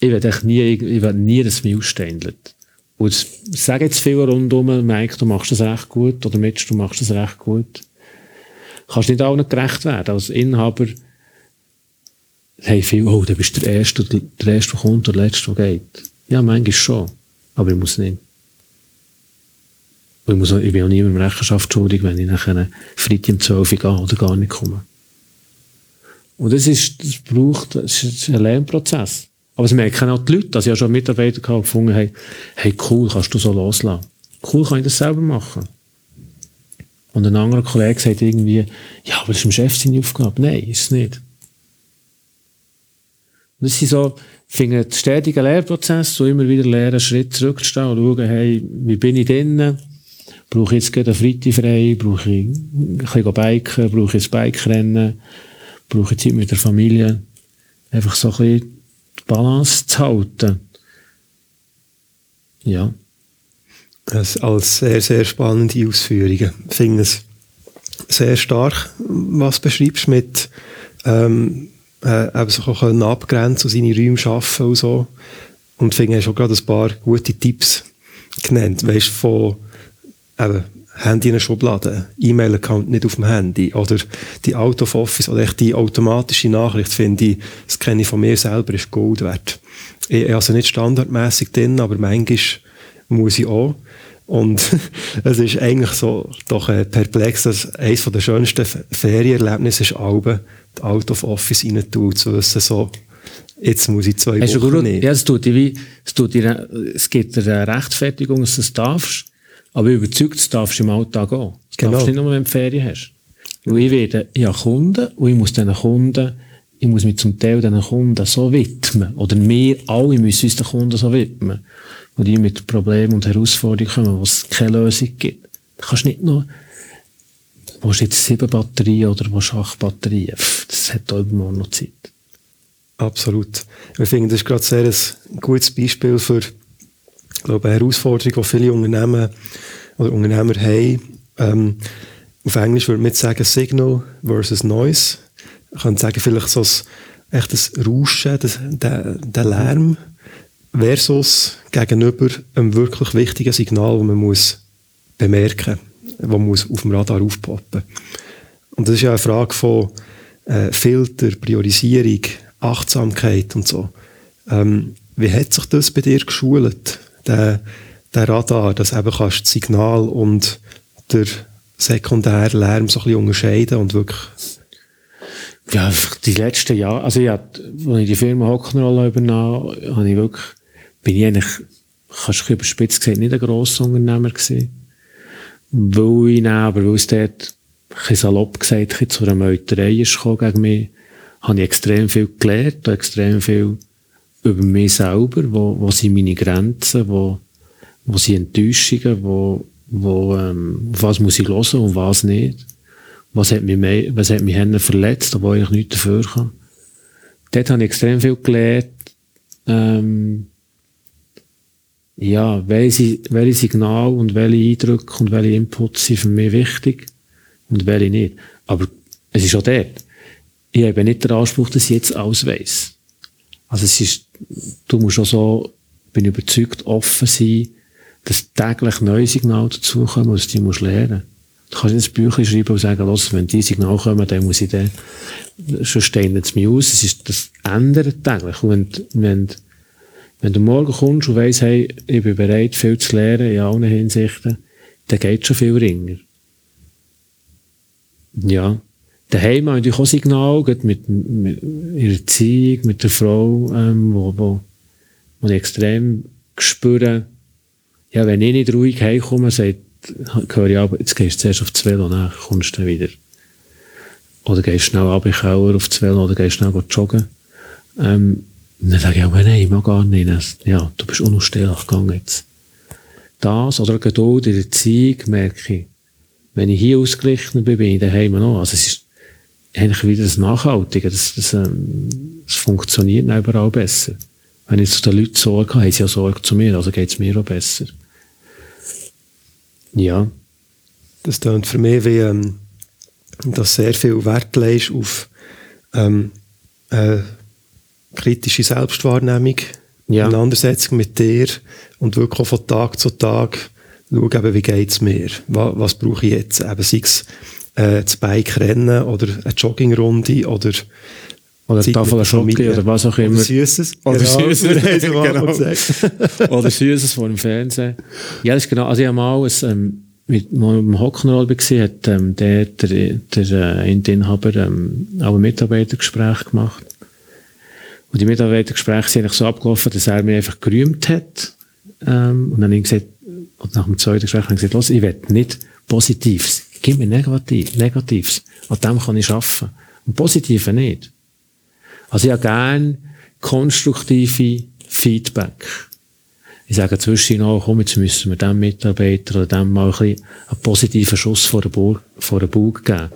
S2: Ich werde nie, ich werde nie, dass es mich ausständelt. Und ich sage jetzt viel rundum, Mike, du machst das recht gut, oder Mitch, du machst das recht gut. Du kannst nicht allen gerecht werden. Als Inhaber haben viele, oh, du bist der Erste, der Erste, der kommt, der Letzte, der geht. Ja, manchmal schon. Aber ich muss nicht. Und ich, muss ich bin auch niemandem Rechenschaft schuldig, wenn ich nachher Freitag um 12 Uhr gehe oder gar nicht komme. Und das ist, das braucht, das ist ein Lernprozess. Aber es merken auch die Leute, dass ich ja schon Mitarbeiter gehabt, gefunden habe, hey, cool, kannst du so loslassen. Cool, kann ich das selber machen. Und ein anderer Kollege sagt irgendwie, ja, aber das ist dem Chef seine Aufgabe. Nein, ist es nicht. Und das sind so, finde, stetiger Lehrprozess, so immer wieder lernen, Schritt zurückzustehen und schauen, hey, wie bin ich drinnen? Brauche ich jetzt gerade einen Freitag frei? Brauche ich ein bisschen biken? Brauche ich ein Bike-Rennen? Brauche ich Zeit mit der Familie? Einfach so ein bisschen die Balance zu halten. Ja.
S1: Das als sehr, sehr spannende Ausführungen. Ich finde es sehr stark, was du beschreibst mit, ähm, äh, eben auch können abgrenzen und seine Räume schaffen und so. Und finde, hast auch gerade ein paar gute Tipps genannt. Weißt von eben, Handy in der Schublade, E-Mail-Account nicht auf dem Handy oder die Out of Office oder echt die automatische Nachricht, finde ich, das kenne ich von mir selber, ist Gold wert. Ich, also nicht standardmäßig drin, aber manchmal muss ich auch. Und <laughs> es ist eigentlich so doch äh, perplex, dass eines der schönsten Ferienerlebnisse ist, Alben die Out of Office rein zu wissen, so, jetzt muss ich zwei Hast Wochen
S2: nicht. Ja, es tut dir wie, es tut dir, es gibt dir eine Rechtfertigung, dass du es darfst, aber überzeugt, das darfst du im Alltag auch. Das genau. darfst du nicht nur, wenn du Ferien hast. Weil ich werde, ich habe Kunden und ich muss diesen Kunden, ich muss mich zum Teil diesen Kunden so widmen. Oder wir alle müssen uns den Kunden so widmen wo die mit Problemen und Herausforderungen kommen, wo es keine Lösung gibt. Du kannst nicht nur, wo jetzt sieben Batterien oder wo acht Batterien, das hat auch immer noch Zeit.
S1: Absolut. Ich finde, das ist gerade sehr ein gutes Beispiel für, ich glaube, eine Herausforderung, die viele Unternehmen oder Unternehmer haben. Ähm, auf Englisch würde man sagen Signal versus Noise. Ich könnte sagen, vielleicht so ein echtes Rauschen, das, der, der Lärm, versus gegenüber einem wirklich wichtigen Signal, das man muss bemerken muss, das muss auf dem Radar aufpoppen. Und das ist ja eine Frage von äh, Filter, Priorisierung, Achtsamkeit und so. Ähm, wie hat sich das bei dir geschult, der, der Radar, dass eben kannst das Signal und der sekundäre Lärm so ein bisschen unterscheiden und wirklich
S2: ja, die letzten Jahre, also ja, als ich die Firma Hocknerrolle übernahm, habe ich wirklich bin ich eigentlich, kannst du überspitzt gesagt, nicht ein grosser Unternehmer gewesen. Weil ich dann, aber weil es dort, ein salopp gesagt, zu einer Meuterei ist gegen mich, habe ich extrem viel gelernt, extrem viel über mich selber, wo, wo sind meine Grenzen, wo, wo sind Enttäuschungen, wo, wo, ähm, was muss ich hören und was nicht. Was hat mich, mehr, was hat mich verletzt, obwohl ich nichts dafür kann. dort habe ich extrem viel gelernt, ähm, ja, welche, welche Signale und welche Eindrücke und welche Inputs sind für mich wichtig und welche nicht. Aber es ist auch dort. Ich habe nicht den Anspruch, dass ich jetzt alles weiss. Also es ist, du musst auch so, bin überzeugt, offen sein, dass täglich neue Signale dazukommen, und die musst lernen. Du kannst nicht ein Büchlein schreiben und sagen, los, wenn die Signale kommen, dann muss ich dann, schon stehen es mir aus. Es ist, das ändert täglich. Und wenn, wenn, wenn du morgen kommst und weißt, hey, ich bin bereit, viel zu lernen, in allen Hinsichten, dann geht schon viel ringer. Ja. Daheim habe ich auch Signal, mit, mit ihrer Erziehung, mit der Frau, ähm, wo, wo, wo ich extrem spüre, ja, wenn ich nicht ruhig heimkomme, sagt, höre ich aber, jetzt gehst du zuerst auf das Velo, dann kommst du dann wieder. Oder gehst schnell ab in Keller auf das Velo, oder gehst schnell joggen. Ähm, und dann sage ich, aber nein, ich mag gar nicht. Ja, du bist unausstehlich gegangen jetzt. Das, oder Geduld in der Erziehung, merke ich, wenn ich hier ausgeglichen bin, bin ich daheim noch. Also es ist eigentlich wieder das Nachhaltige, das, das, ähm, das funktioniert überall besser. Wenn ich zu den Leuten Sorge habe, haben sie ja Sorge zu mir, also geht es mir auch besser. Ja.
S1: Das klingt für mich wie, ähm, dass sehr viel Wert legst auf ähm, äh, kritische Selbstwahrnehmung, ja. Auseinandersetzung mit dir und wirklich auch von Tag zu Tag schauen, eben, wie geht es mir, was, was brauche ich jetzt, eben, sei es äh, das Bike rennen oder eine Joggingrunde oder
S2: oder Zeit Tafel Schoki oder was auch immer. Oder
S1: Süßes.
S2: Oder genau. Süßes. <laughs> genau. <laughs> oder Süßes vor dem Fernsehen. Ja, das ist genau. Also ich habe mal ein, ähm, mit einem Hock'n'Roll gesehen, hat ähm, der, der, der äh, Inhaber ähm, auch ein Mitarbeitergespräch gemacht. Und die Mitarbeitergespräche sind eigentlich so abgelaufen, dass er mich einfach gerühmt hat. Ähm, und dann habe ich gesagt, und nach dem zweiten Gespräch habe ich gesagt, los, ich will nicht Positives. Gib mir Negativ, Negatives. An dem kann ich arbeiten. Und Positive nicht. Also ich habe gerne konstruktive Feedback. Ich sage zwischen noch, komm, jetzt müssen wir dem Mitarbeiter oder dem mal ein bisschen einen positiven Schuss vor den den Bauch geben.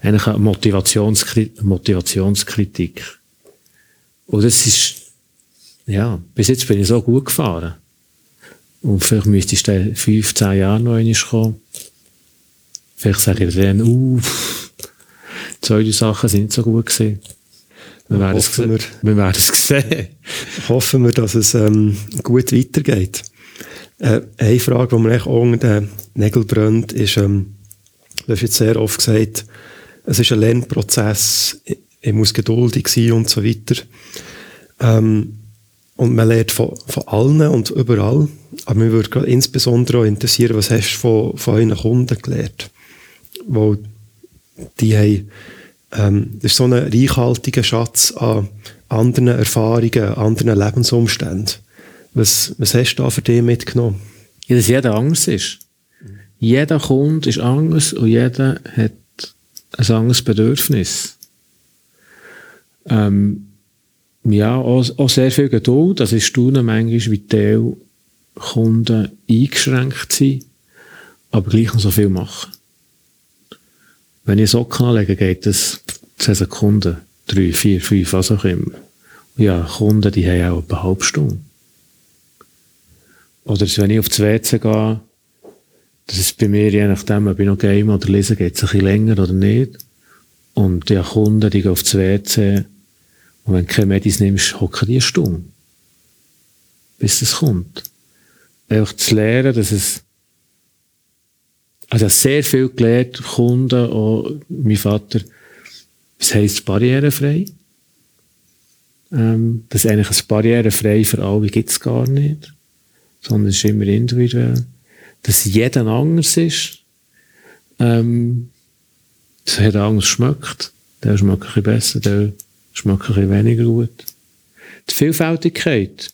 S2: Eigentlich eine Motivationskritik. Motivationskritik. Und das ist, ja, bis jetzt bin ich so gut gefahren. Und vielleicht müsste ich dann fünf, zehn Jahre noch einmal kommen. Vielleicht sage ich dann, uff, zwei Sachen sind nicht so gut gewesen. Wir werden, es, wir, wir werden es sehen.
S1: Hoffen wir, dass es ähm, gut weitergeht. Äh, eine Frage, die mir auch unter den Nägeln brennt, ist, ähm, du hast jetzt sehr oft gesagt, es ist ein Lernprozess, ich, ich muss geduldig sein und so weiter. Ähm, und man lernt von, von allen und überall. Aber mich würde insbesondere auch interessieren, was hast du von, von euren Kunden gelernt? Wo die haben ähm, das ist so ein reichhaltiger Schatz an anderen Erfahrungen, anderen Lebensumständen. Was, was hast du da für dich mitgenommen?
S2: Ja, dass jeder anders ist. Jeder Kunde ist anders und jeder hat ein anderes Bedürfnis. Ähm, ja, auch, auch, sehr viel Geduld. Das ist staune manchmal, wie die Kunden eingeschränkt sind, aber gleich noch so viel machen. Wenn ich Socken anlege, geht das 10 Sekunden, 3, 4, 5, was auch immer. Ja, Kunden, die haben auch eine halbe Stunde. Oder wenn ich auf das WC gehe, das ist bei mir, je nachdem, ob ich noch game oder lese, geht es ein bisschen länger oder nicht. Und ja, Kunden, die gehen auf das WC, und wenn du keine Medis nimmst, hocken die eine Stunde. Bis das kommt. Einfach zu lernen, dass es also sehr viel gelernt, Kunden, auch mein Vater, was heisst barrierefrei? Ähm, das ist eigentlich ein barrierefrei für alle gibt es gar nicht, sondern es ist immer individuell. Dass jeder anders ist, ähm, dass jeder anders schmeckt. Der schmeckt ein bisschen besser, der schmeckt ein bisschen weniger gut. Die Vielfältigkeit,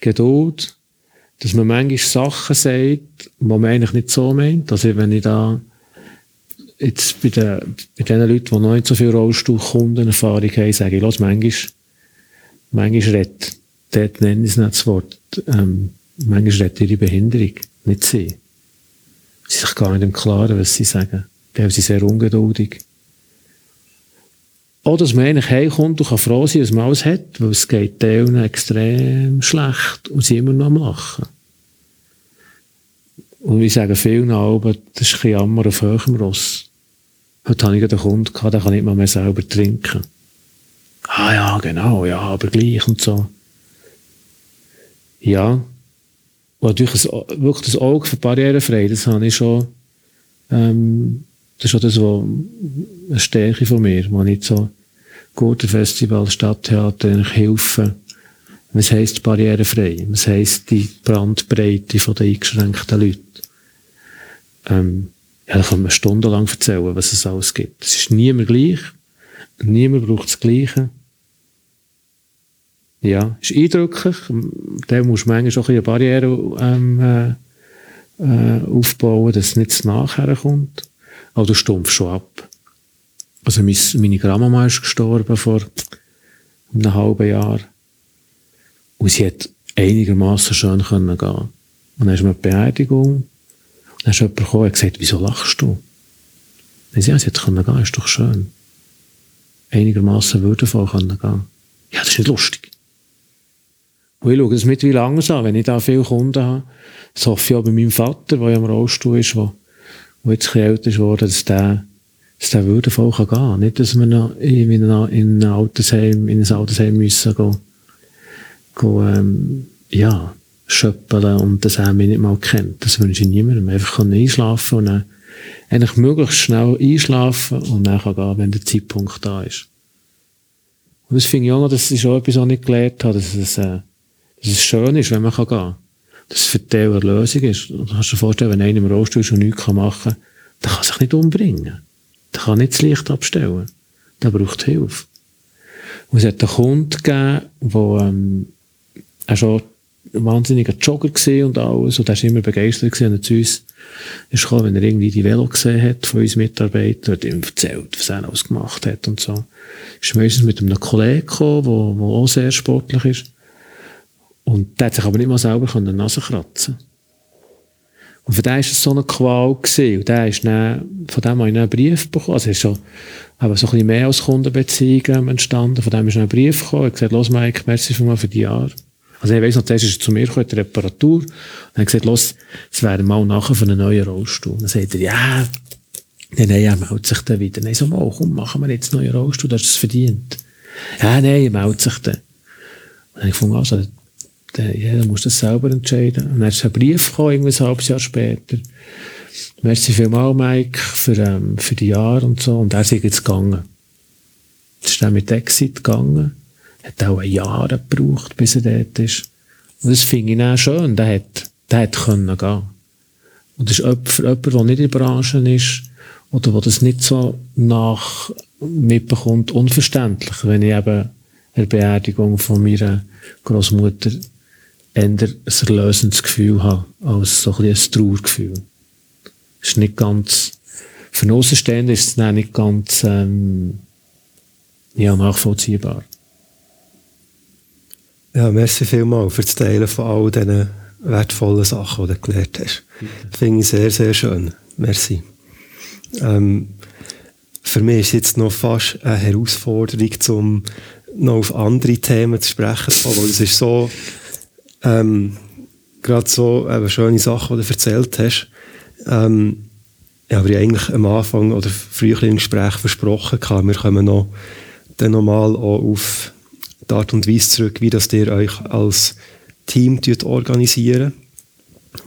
S2: Geduld, dass man manchmal Sachen sagt, die man eigentlich nicht so meint. Also wenn ich da jetzt bei den, bei den Leuten, die noch nicht so viel Rollstuhlkundenerfahrung haben, sage ich, los, manchmal, manchmal redet, dort nenne ich es nicht das Wort, ähm, manchmal redet ihre Behinderung, nicht sie. Sie sind sich gar nicht im Klaren, was sie sagen. Dann sind sie sehr ungeduldig. Auch, dass man eigentlich heimkommt und kann froh sein, dass man alles hat, weil es geht denen extrem schlecht und sie immer noch am Lachen. Und ich sage vielen Alben, das ist ein Jammer auf höherem Ross. Heute habe ich einen Kunden gehabt, der kann nicht mal mehr selber trinken. Ah ja, genau, ja, aber gleich und so. Ja. Und natürlich ein, wirklich das Auge für Barrierefrei, das habe ich schon, ähm, das ist auch das, was eine Stärke von mir, wo ich so gute Festival, Stadttheater eigentlich helfen. Was heisst barrierefrei? Was heisst die Brandbreite von den eingeschränkten Leuten? Ähm, ja, da kann man stundenlang erzählen, was es alles gibt. Es ist niemand gleich. Niemand braucht das Gleiche. Ja, ist eindrücklich. Da muss man manchmal auch eine Barriere ähm, äh, äh, aufbauen, dass es nicht nachher kommt. Aber du stumpfst schon ab. Also meine Grandmama ist gestorben vor einem halben Jahr. Und sie hat einigermaßen schön gehen. Und dann ist mir eine Beerdigung. Und dann ist jemand gekommen und gesagt, wieso lachst du? Dann sie, ja, sie hat können gehen, ist doch schön. Einigermaßen würdevoll können gehen. Ja, das ist nicht lustig. Und ich schaue das mittlerweile anders an, wenn ich da viele Kunden habe. Hoffe ich auch bei meinem Vater, der ja im Rollstuhl ist, der, der jetzt ein älter ist geworden, dass der, dass der würdevoll kann gehen. Nicht, dass wir noch in, in, ein Altersheim, in ein Altersheim müssen gehen, gehen ähm, ja, schöppeln und das mich nicht mal kennt. Das wünsche ich niemandem. Einfach kann einschlafen und dann eigentlich möglichst schnell einschlafen und dann kann gehen, wenn der Zeitpunkt da ist. Und das finde ich auch noch, das ist auch etwas, was ich gelernt habe, dass es, äh, dass es schön ist, wenn man kann gehen. Dass es für die eine ist. Du kannst dir vorstellen, wenn einer im Rollstuhl schon nichts machen kann, dann kann er sich nicht umbringen. Der kann nicht das Licht abstellen. Der braucht Hilfe. Und es hat einen Kunden gegeben, der, ähm, er schon ein wahnsinniger Jogger gesehen und alles. Und er war immer begeistert gewesen, und zu uns ist gekommen, wenn er irgendwie die Velo gesehen hat von uns Mitarbeitern, hat ihm erzählt, was er alles gemacht hat und so. Ist meistens mit einem Kollegen gekommen, der, der auch sehr sportlich ist. Und der hat sich aber nicht mal selber der Nase kratzen und für den war es so eine Qual. Gewesen. Und der ist dann, von dem habe ich einen Brief bekommen. Also, es ist schon, so ein bisschen mehr als Kundenbeziehungen entstanden. Von dem ist ein Brief gekommen. Er hat gesagt, los, Mike, merci für mal für die Jahre. Also, ich weiss noch, zuerst ist er zu mir gekommen, die Reparatur. Und er hat gesagt, los, es wäre mal nachher für einen neuen Rollstuhl. Und dann sagt er, ja, nein, nein, er meldet sich dann wieder. Nein, so mal, komm, machen wir jetzt einen neuen Rollstuhl, du hast es verdient. Ja, nein, er meldet sich dann. Und dann habe ich gefunden, also, der, ja, dann musst du das selber entscheiden. Und dann ist ein Brief gekommen, irgendwie ein halbes Jahr später. Merci vielmals, Mike, für, ähm, für die Jahre und so. Und er ist jetzt gegangen. Jetzt ist er mit Exit gegangen. Hat auch ein Jahr gebraucht, bis er dort ist. Und das finde ich auch schön. Der hat, der hat können gehen. Und das ist für jemanden, der nicht in der Branche ist, oder der das nicht so nach mitbekommt, unverständlich, wenn ich eben eine Beerdigung von meiner Großmutter eher ein erlösendes Gefühl habe, als so ein, ein Trauergefühl. Ist nicht ganz, für einen Außenstehenden ist es nicht ganz, ähm, ja, nachvollziehbar.
S1: Ja, merci vielmals für das Teilen von all diesen wertvollen Sachen, die du gelernt hast. Das finde ich sehr, sehr schön. Merci. Ähm, für mich ist es jetzt noch fast eine Herausforderung, um noch auf andere Themen zu sprechen kommen. Es ist so, ähm, gerade so eben schöne Sachen, die du erzählt hast. Ähm, ich eigentlich am Anfang oder früher im Gespräch versprochen hatte, wir kommen noch dann nochmal auf die Art und Weise zurück, wie das ihr euch als Team organisieren.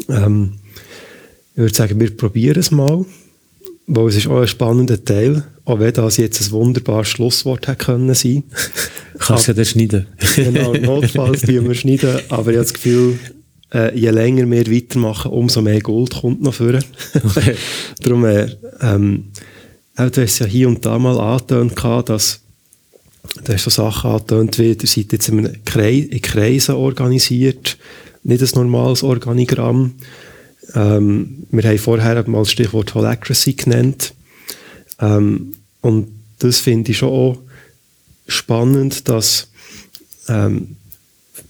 S1: Ähm, ich würde sagen, wir probieren es mal, weil es ist auch ein spannender Teil, auch wenn das jetzt ein wunderbares Schlusswort hätte können sein.
S2: Kannst du ja schneiden.
S1: genau, notfalls tun wir schneiden, aber ich habe das Gefühl, äh, je länger wir weitermachen, umso mehr Gold kommt noch vor. Okay. <laughs> Darum, äh, ähm, auch du hast ja hier und da mal angetönt, dass du hast so Sachen angetönt, wie ihr seid jetzt in, Kreis, in Kreisen organisiert, nicht ein normales Organigramm. Ähm, wir haben vorher mal das Stichwort Holacracy genannt. Ähm, und das finde ich schon auch spannend, dass ähm,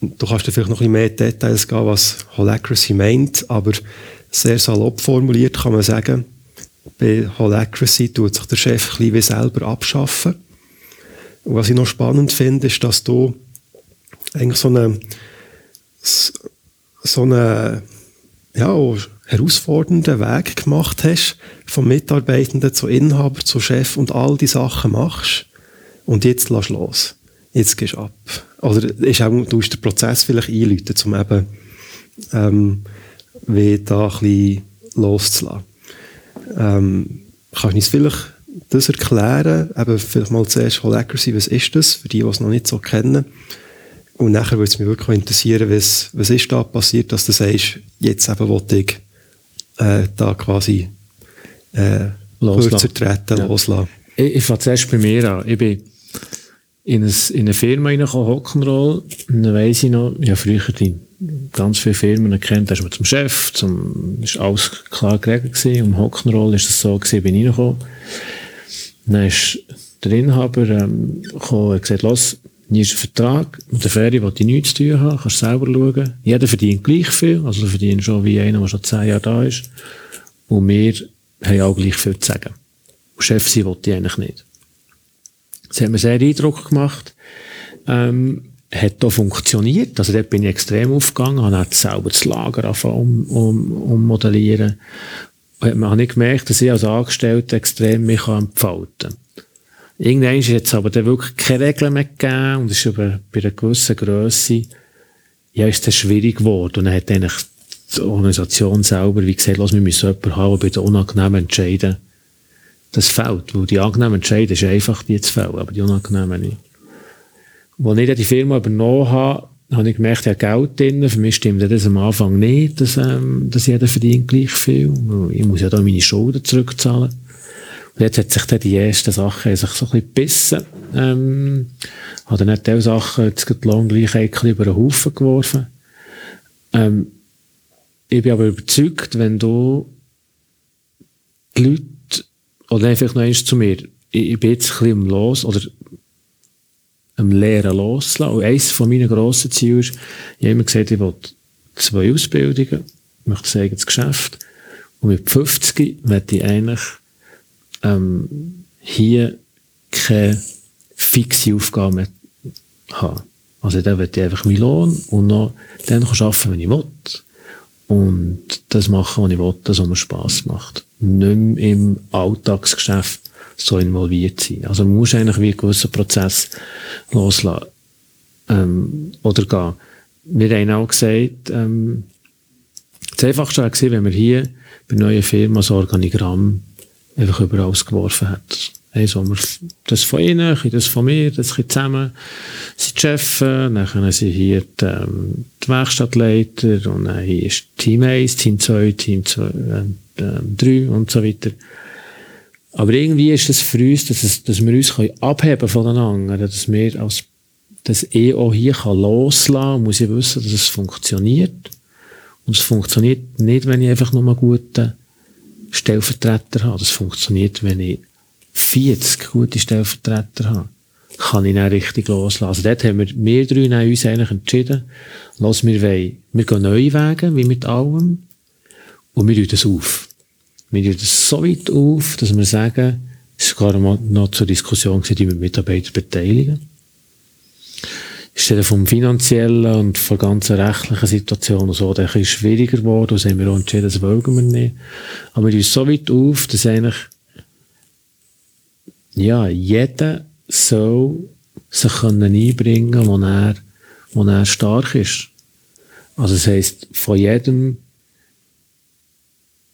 S1: du kannst vielleicht noch ein mehr Details geben, was Holacracy meint, aber sehr salopp formuliert kann man sagen, bei Holacracy tut sich der Chef ein wie selber abschaffen. Und was ich noch spannend finde, ist, dass du eigentlich so eine, so eine, ja, herausfordernden Weg gemacht hast, vom Mitarbeitenden zu Inhaber, zu Chef und all die Sachen machst und jetzt lass los. Jetzt gehst du ab. Oder ist auch, du musst den Prozess vielleicht einläuten, um eben ähm, wie da ein bisschen loszulassen. Ähm, kannst du uns vielleicht das erklären? Eben vielleicht mal zuerst Holacracy, was ist das, für die, die es noch nicht so kennen? Und nachher würde es mich wirklich interessieren, was, was ist da passiert, dass du sagst, jetzt eben wollte ich äh, da quasi äh, kürzer treten, ja. loslassen.
S2: Ich, ich fange zuerst bei mir an. Ich bin in, ein, in eine Firma Rock'n'Roll, und dann weiss ich noch, habe früher die ganz viele Firmen kennt, da ist man zum Chef, zum, ist alles klar geregelt gewesen, um Rock'n'Roll ist es so gewesen, bin ich reingekommen. Dann ist der Inhaber ähm, gekommen gesagt, los, hier ist ein Vertrag, mit der Ferie will ich nichts zu tun haben, kannst selber schauen. Jeder verdient gleich viel, also verdient schon wie einer, der schon zehn Jahre da ist. Und wir haben auch gleich viel zu sagen. Und Chef sein wollte ich eigentlich nicht. Das hat mir sehr Eindruck gemacht. Ähm, hat da funktioniert. Also dort bin ich extrem aufgegangen, habe auch selber das Lager angefangen um, um, um modellieren. Und man hat nicht gemerkt, dass ich als Angestellter extrem mich entfalten kann. Irgendwann ist jetzt aber dann wirklich keine Regeln mehr gegeben und ist über, bei einer gewissen Grösse, ja, ist das schwierig geworden. Und dann hat eigentlich die Organisation selber, wie gesagt, lass, wir müssen jemanden haben, der bei den unangenehmen Entscheiden das fällt. Weil die angenehmen Entscheiden ist einfach die zu fällen, aber die unangenehmen nicht. Als ich die Firma übernommen habe, habe ich gemerkt, habe Geld drin. Für mich stimmt das am Anfang nicht, dass, ähm, dass jeder verdient gleich viel. Ich muss ja da meine Schulden zurückzahlen. Und jetzt hat sich dann die ersten Sachen sich so ein bisschen gebissen. Ähm, hat dann nicht diese Sachen jetzt die Lohngleichheit über den Haufen geworfen. Ähm, ich bin aber überzeugt, wenn du die Leute, oder einfach noch eins zu mir, ich, ich bin jetzt ein bisschen im Los, oder am Lehren loslassen. Und eines von meinen grossen Zielen ist, ich habe immer gesagt, ich will zwei Ausbildungen, ich möchte sagen, das Geschäft. Und mit 50 möchte ich eigentlich ähm, hier keine fixe Aufgabe mehr haben. Also dann will ich einfach meinen Lohn und noch dann arbeiten, wenn ich will. Und das machen, was ich will, das was mir Spass macht. Nicht mehr im Alltagsgeschäft so involviert sein. Also man muss eigentlich wie einen gewissen Prozess loslassen ähm, oder gehen. Wir haben auch gesagt, ähm, das Einfachste war, wenn wir hier bei neuen Firmen das Organigramm einfach über alles geworfen hat. Also, wir, das von ihnen, das von mir, das zusammen sind die Chefs, dann sind hier die, ähm, die Werkstattleiter und dann hier ist Team 1, Team 2, Team 2, äh, 3 äh, und so weiter. Aber irgendwie ist das für uns, dass, es, dass wir uns abheben von den dass wir als, das eh auch hier kann loslassen muss ich wissen, dass es funktioniert. Und es funktioniert nicht, wenn ich einfach nur einen guten Stellvertreter habe. Das funktioniert, wenn ich 40 gute Stellvertreter habe. Kann ich dann richtig loslassen. Also dort haben wir, wir drei uns eigentlich entschieden, lass wir wollen, wir gehen neue Wege, wie mit allem, und wir tun das auf. Wir tun das so weit auf, dass wir sagen, es war sogar noch zur Diskussion die mit Mitarbeitern beteiligen. Ist dann vom finanziellen und von der ganzen rechtlichen Situation und so, ein bisschen schwieriger geworden. Das haben wir auch entschieden, das wollen wir nicht. Aber wir tun so weit auf, dass eigentlich, ja, jeder soll sich können einbringen, wo er, wo er stark ist. Also das heisst, von jedem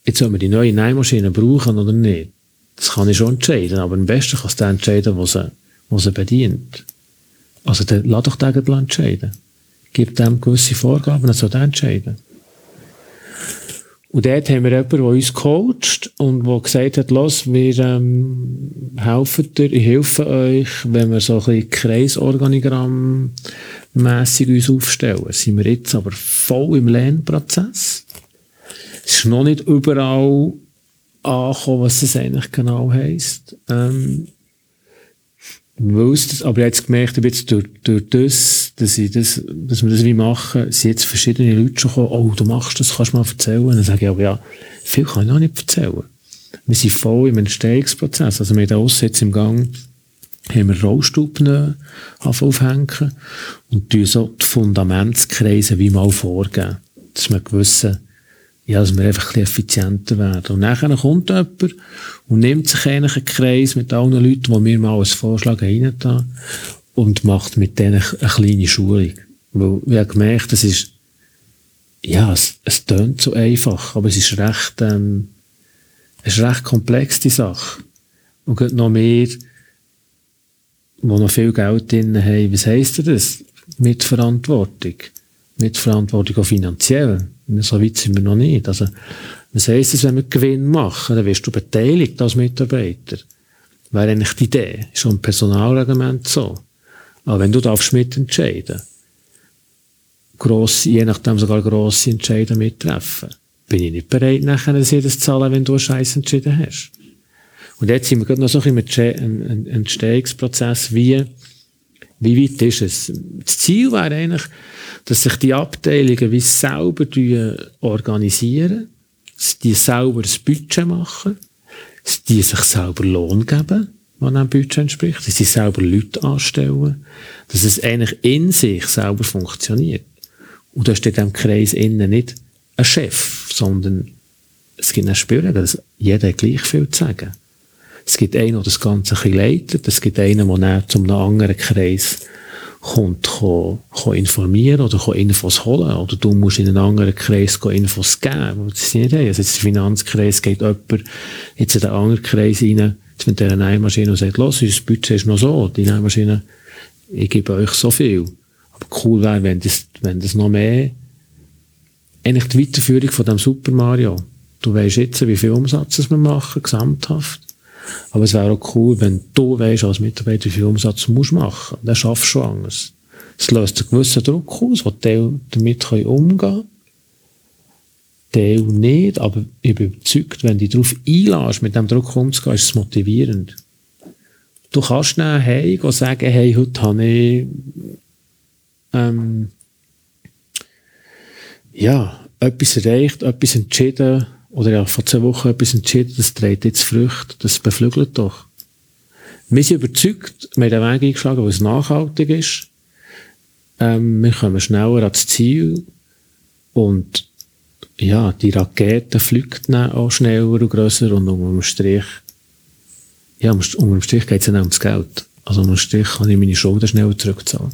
S2: Jetzt soll man die neue Nähmaschine brauchen oder nicht. Das kann ich schon entscheiden, aber am besten kann es der entscheiden, was er, was er bedient. Also dann lass doch den entscheiden. Gib dem gewisse Vorgaben, dann soll entscheiden. Und dort haben wir jemanden, der uns coacht und der gesagt hat, los, wir ähm, helfen dir, ich helfe euch, wenn wir so ein bisschen Kreisorganigramm mässig uns aufstellen. Sind wir jetzt aber voll im Lernprozess. Es ist noch nicht überall angekommen, was es eigentlich genau heisst. Ähm, das, aber jetzt gemerkt, ich jetzt durch, durch das, dass, ich das, dass wir das wie machen, sind jetzt verschiedene Leute schon gekommen, oh, du machst das, kannst du mal erzählen? Dann sage ich auch, ja, viel kann ich noch nicht erzählen. Wir sind voll im Entstehungsprozess. Also wir haben den Aussitz im Gang, haben wir Rollstuben aufhängen und tun so die Fundamentskreise wie mal vorgeben. Dass wir gewissen, ja, dass wir einfach ein effizienter werden. Und nachher kommt jemand und nimmt sich eigentlich einen Kreis mit allen Leuten, die wir mal als Vorschlag haben, und macht mit denen eine kleine Schulung. Weil ich habe gemerkt, es ist, ja, es, es tönt so einfach, aber es ist recht, ähm, es ist recht komplex, die Sache. Und geht noch mehr, die noch viel Geld drin haben. Was heisst das? Mitverantwortung. Mitverantwortung auch finanziell. So weit sind wir noch nicht. Also, was heisst das, wenn wir Gewinn machen? Dann wirst du beteiligt als Mitarbeiter. Wäre eigentlich die Idee. Ist schon im Personalreglement so. Aber wenn du darfst mitentscheiden, grosse, je nachdem sogar grosse Entscheidungen mittreffen, bin ich nicht bereit, nachher das jedes zu zahlen, wenn du einen Scheiß entschieden hast. Und jetzt sind wir gerade noch so ein bisschen im Entstehungsprozess, wie, wie weit ist es? Das Ziel wäre eigentlich, dass sich die Abteilungen wie selber organisieren, die selber ein Budget machen, die sich selber Lohn geben, was einem Budget entspricht, dass sie selber Leute anstellen, dass es eigentlich in sich selber funktioniert. Und da steht im Kreis innen nicht ein Chef, sondern es gibt einen Spüren, dass jeder gleich viel zu sagen. Es gibt einen, der das Ganze ein bisschen leitet, es gibt einen, der dann zu einem anderen Kreis kommt, kann, kann informieren oder kann Infos holen. Oder du musst in einen anderen Kreis Infos geben. Das ist nicht also jetzt der Finanzkreis geht jemand jetzt in den anderen Kreis rein, mit dieser Nähmaschine und sagt, los, unser Budget ist noch so, die Nähmaschine, ich gebe euch so viel. Aber cool wäre, wenn das, wenn das noch mehr, eigentlich die Weiterführung von dem Super Mario. Du weißt jetzt, wie viel Umsatz wir machen, gesamthaft. Aber es wäre auch cool, wenn du weißt, als Mitarbeiter, wie viel Umsatz du musst machen. Dann schaffst du schon anders. Es löst einen gewissen Druck aus, wo die damit umgehen können. Teil nicht, aber ich bin überzeugt, wenn du dich darauf einlässt, mit dem Druck umzugehen, ist es motivierend. Du kannst dann hey und sagen, hey, heute habe ich, ähm, ja, etwas erreicht, etwas entschieden, oder ja, vor zwei Wochen etwas entschieden, das trägt jetzt Früchte, das beflügelt doch. Wir sind überzeugt, wir haben den Weg eingeschlagen, weil es nachhaltig ist. Ähm, wir kommen schneller ans Ziel und ja, die Rakete fliegt dann auch schneller und grösser und unter dem Strich, ja, unter dem Strich geht es dann auch ums Geld. Also unter dem Strich kann ich meine Schulden schneller zurückzahlen.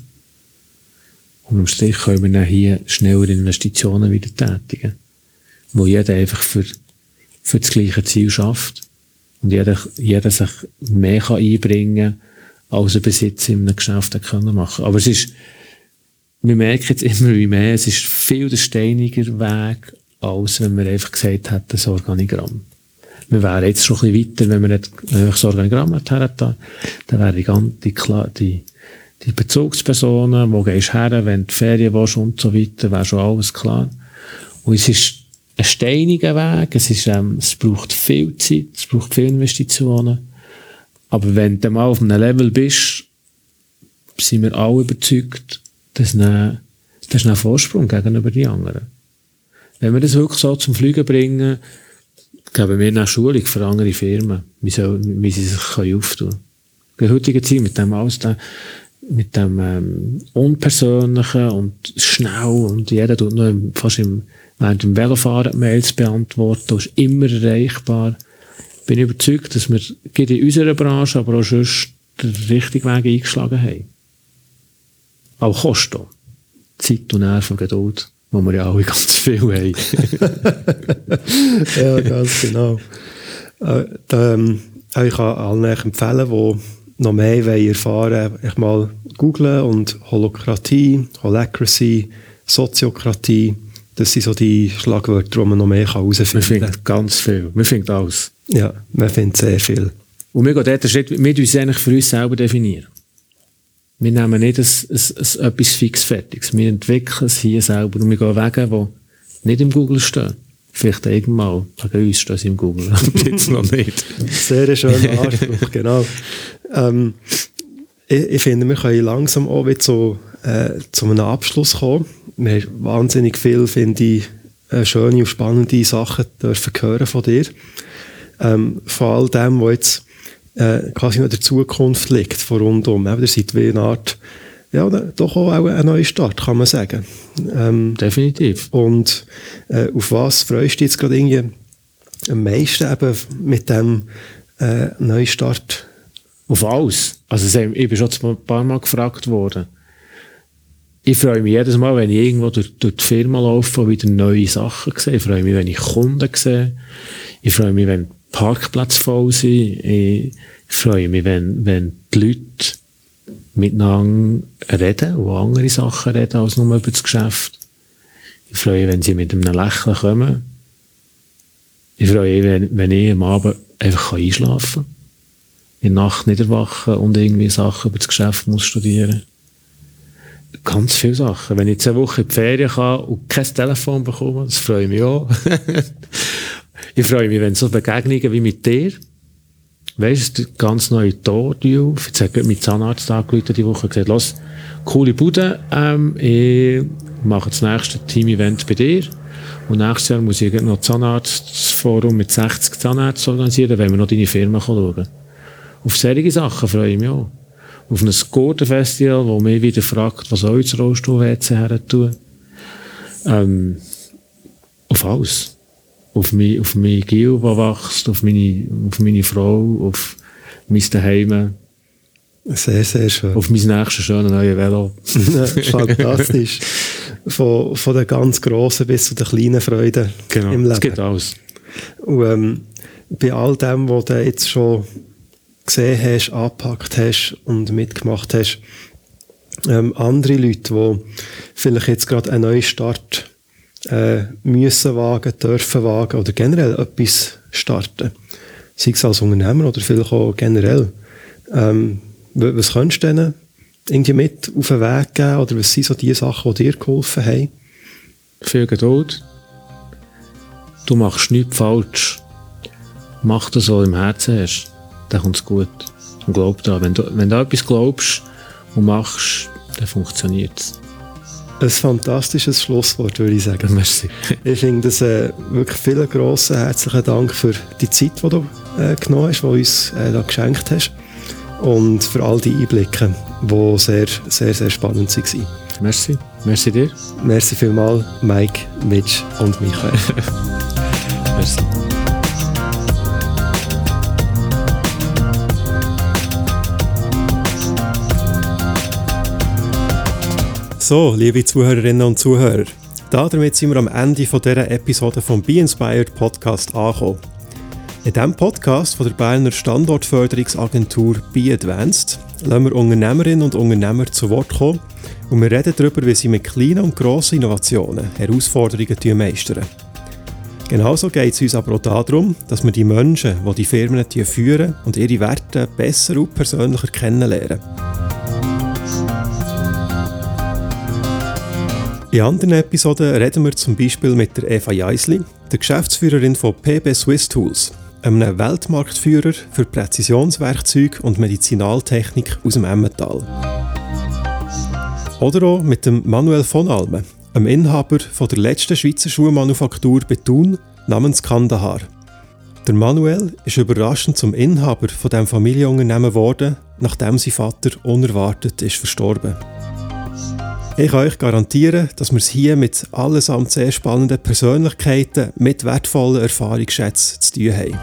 S2: Unter dem Strich können wir dann hier schneller Investitionen wieder tätigen wo jeder einfach für, für das gleiche Ziel schafft und jeder, jeder sich mehr kann einbringen kann, als er Besitz in einem Geschäft können machen Aber es ist, wir merken jetzt immer wie mehr, es ist viel der steiniger Weg, als wenn man einfach gesagt hätte, das Organigramm. Wir wären jetzt schon ein bisschen weiter, wenn wir nicht das Organigramm hätten, dann wäre die ganze, die, die, Bezugspersonen, wo gehst du her, wenn du Ferien willst und so weiter, wäre schon alles klar. Und es ist ein steiniger Weg. Es, ist, ähm, es braucht viel Zeit, es braucht viele Investitionen. Aber wenn du mal auf einem Level bist, sind wir alle überzeugt, dass du das einen Vorsprung gegenüber den anderen. Wenn wir das wirklich so zum Fliegen bringen, geben wir eine Schulung für andere Firmen, wie, soll, wie sie sich auftun können. In der heutigen Zeit mit dem alles, mit dem ähm, Unpersönlichen und schnell und jeder tut nur fast im während dem Velofahren Mails beantworten, du bist immer erreichbar. Ich bin überzeugt, dass wir in unserer Branche, aber auch sonst den richtigen Weg eingeschlagen haben. Auch Kosten. Zeit und Nerven, Geduld, wo wir ja alle <laughs> ganz viel haben. <laughs>
S1: ja, ganz genau. Äh, ähm, ich kann allen empfehlen, die noch mehr erfahren wollen, ich mal googlen und Holokratie, Holacracy, Soziokratie, das sind so die Schlagwörter, die man noch mehr herausfinden
S2: kann. Man findet ganz viel. Man findet alles.
S1: Ja, man findet sehr viel.
S2: Und wir gehen dort Schritt, wir uns eigentlich für uns selber definieren. Wir nehmen nicht ein, ein, ein, etwas fixfertiges. Wir entwickeln es hier selber und wir gehen Wege, die nicht im Google stehen. Vielleicht irgendwann, bei uns stehen sie im Google, aber <laughs> jetzt noch nicht.
S1: Sehr schöner <laughs> Anspruch, genau. Ähm, ich, ich, finde, wir können langsam auch wieder so, äh, zu einem Abschluss kommen wir haben wahnsinnig viel, finde ich, äh, schöne und spannende Sachen dürfen hören von dir. Ähm, von all dem, was jetzt äh, quasi in der Zukunft liegt, von rundum. Eben, ihr seid wie eine Art, ja, doch auch ein neuer Start, kann man sagen.
S2: Ähm, Definitiv.
S1: Und äh, auf was freust du jetzt gerade irgendwie am meisten eben mit dem äh, Neustart?
S2: Auf alles. Also ich bin schon ein paar Mal gefragt worden. Ich freue mich jedes Mal, wenn ich irgendwo durch, durch die Firma laufe und wieder neue Sachen sehe. Ich freue mich, wenn ich Kunden sehe. Ich freue mich, wenn Parkplätze voll sind. Ich freue mich, wenn, wenn die Leute miteinander reden und andere Sachen reden als nur über das Geschäft. Ich freue mich, wenn sie mit einem Lächeln kommen. Ich freue mich, wenn, wenn ich am Abend einfach einschlafen kann. In der Nacht nicht erwachen und irgendwie Sachen über das Geschäft muss studieren. Ganz viele Sachen. Wenn ich zwei Wochen in die Ferien kann und kein Telefon bekomme, das freue ich mich auch. <laughs> ich freue mich, wenn so Begegnungen wie mit dir, weißt du, ganz neue Tor auf. Jetzt hat mein Zahnarzt angerufen die Woche gesagt, los, coole Bude, ähm, ich mache das nächste Team-Event bei dir. Und nächstes Jahr muss ich noch Zahnarztforum mit 60 Zahnärzten organisieren, wenn wir noch deine Firma schauen. Auf solche Sachen freue ich mich auch. Auf ein Gurtenfestival, wo mich wieder fragt, was soll ich das Rollstuhl-WC her tun? Ähm, auf alles. Auf mein, auf mein Gil, der wächst, auf meine, auf meine Frau, auf mein Daheim.
S1: Sehr, sehr schön.
S2: Auf mein nächstes schönes neues Velo. <laughs>
S1: Fantastisch. Von, von den ganz grossen bis zu den kleinen Freuden
S2: genau, im Leben. es geht alles.
S1: Und ähm, bei all dem, was du jetzt schon gesehen hast, angepackt hast und mitgemacht hast, ähm, andere Leute, die vielleicht jetzt gerade einen neuen Start äh, müssen wagen, dürfen wagen oder generell etwas starten, sei es als Unternehmer oder vielleicht auch generell, ähm, was könntest du denen irgendwie mit auf den Weg geben oder was sind so die Sachen, die dir geholfen haben?
S2: Viel Geduld. Du machst nichts falsch. Mach das, was du im Herzen hast. Dann kommt es gut. Und glaub da. Wenn du, wenn du etwas glaubst und machst, dann funktioniert es.
S1: Ein fantastisches Schlusswort, würde ich sagen.
S2: Merci. <laughs>
S1: Ich finde das äh, wirklich vielen grossen herzlichen Dank für die Zeit, die du äh, genommen hast, die du uns äh, da geschenkt hast und für all die Einblicke, die sehr, sehr, sehr spannend waren.
S2: Merci. Merci dir.
S1: Merci vielmals, Mike, Mitch und Michael. <laughs> Merci. So, liebe Zuhörerinnen und Zuhörer, damit sind wir am Ende von dieser Episode vom Be Inspired Podcast angekommen. In diesem Podcast von der Berner Standortförderungsagentur Be Advanced lassen wir Unternehmerinnen und Unternehmer zu Wort kommen und wir reden darüber, wie sie mit kleinen und grossen Innovationen Herausforderungen meistern. Genauso geht es uns aber auch darum, dass wir die Menschen, die die Firmen führen und ihre Werte besser und persönlicher kennenlernen. In anderen Episoden reden wir zum Beispiel mit der Eva Jeisli, der Geschäftsführerin von PB Swiss Tools einem Weltmarktführer für Präzisionswerkzeuge und Medizinaltechnik aus dem Emmental. Oder auch mit dem Manuel von Alme, einem Inhaber von der letzten Schweizer Schuhmanufaktur Betun namens Kandahar. Der Manuel ist überraschend zum Inhaber von dem Familienunternehmen geworden, nachdem sein Vater unerwartet ist verstorben. Ich kann euch garantieren, dass wir es hier mit allesamt sehr spannenden Persönlichkeiten mit wertvollen Erfahrungsschätzen zu tun haben.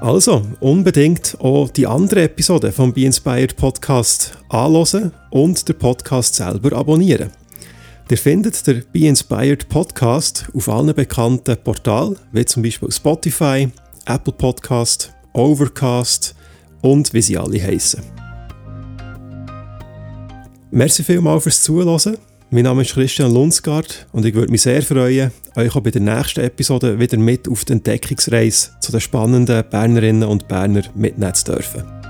S1: Also, unbedingt auch die andere Episode vom Be Inspired Podcast anhören und den Podcast selber abonnieren. Ihr findet den Be Inspired Podcast auf allen bekannten Portalen, wie zum Beispiel Spotify, Apple Podcast, Overcast und wie sie alle heißen. Merci vielmals fürs Zuhören. Mein Name ist Christian Lundsgaard und ich würde mich sehr freuen, euch auch bei der nächsten Episode wieder mit auf die Entdeckungsreise zu den spannenden Bernerinnen und Berner mitnehmen zu dürfen.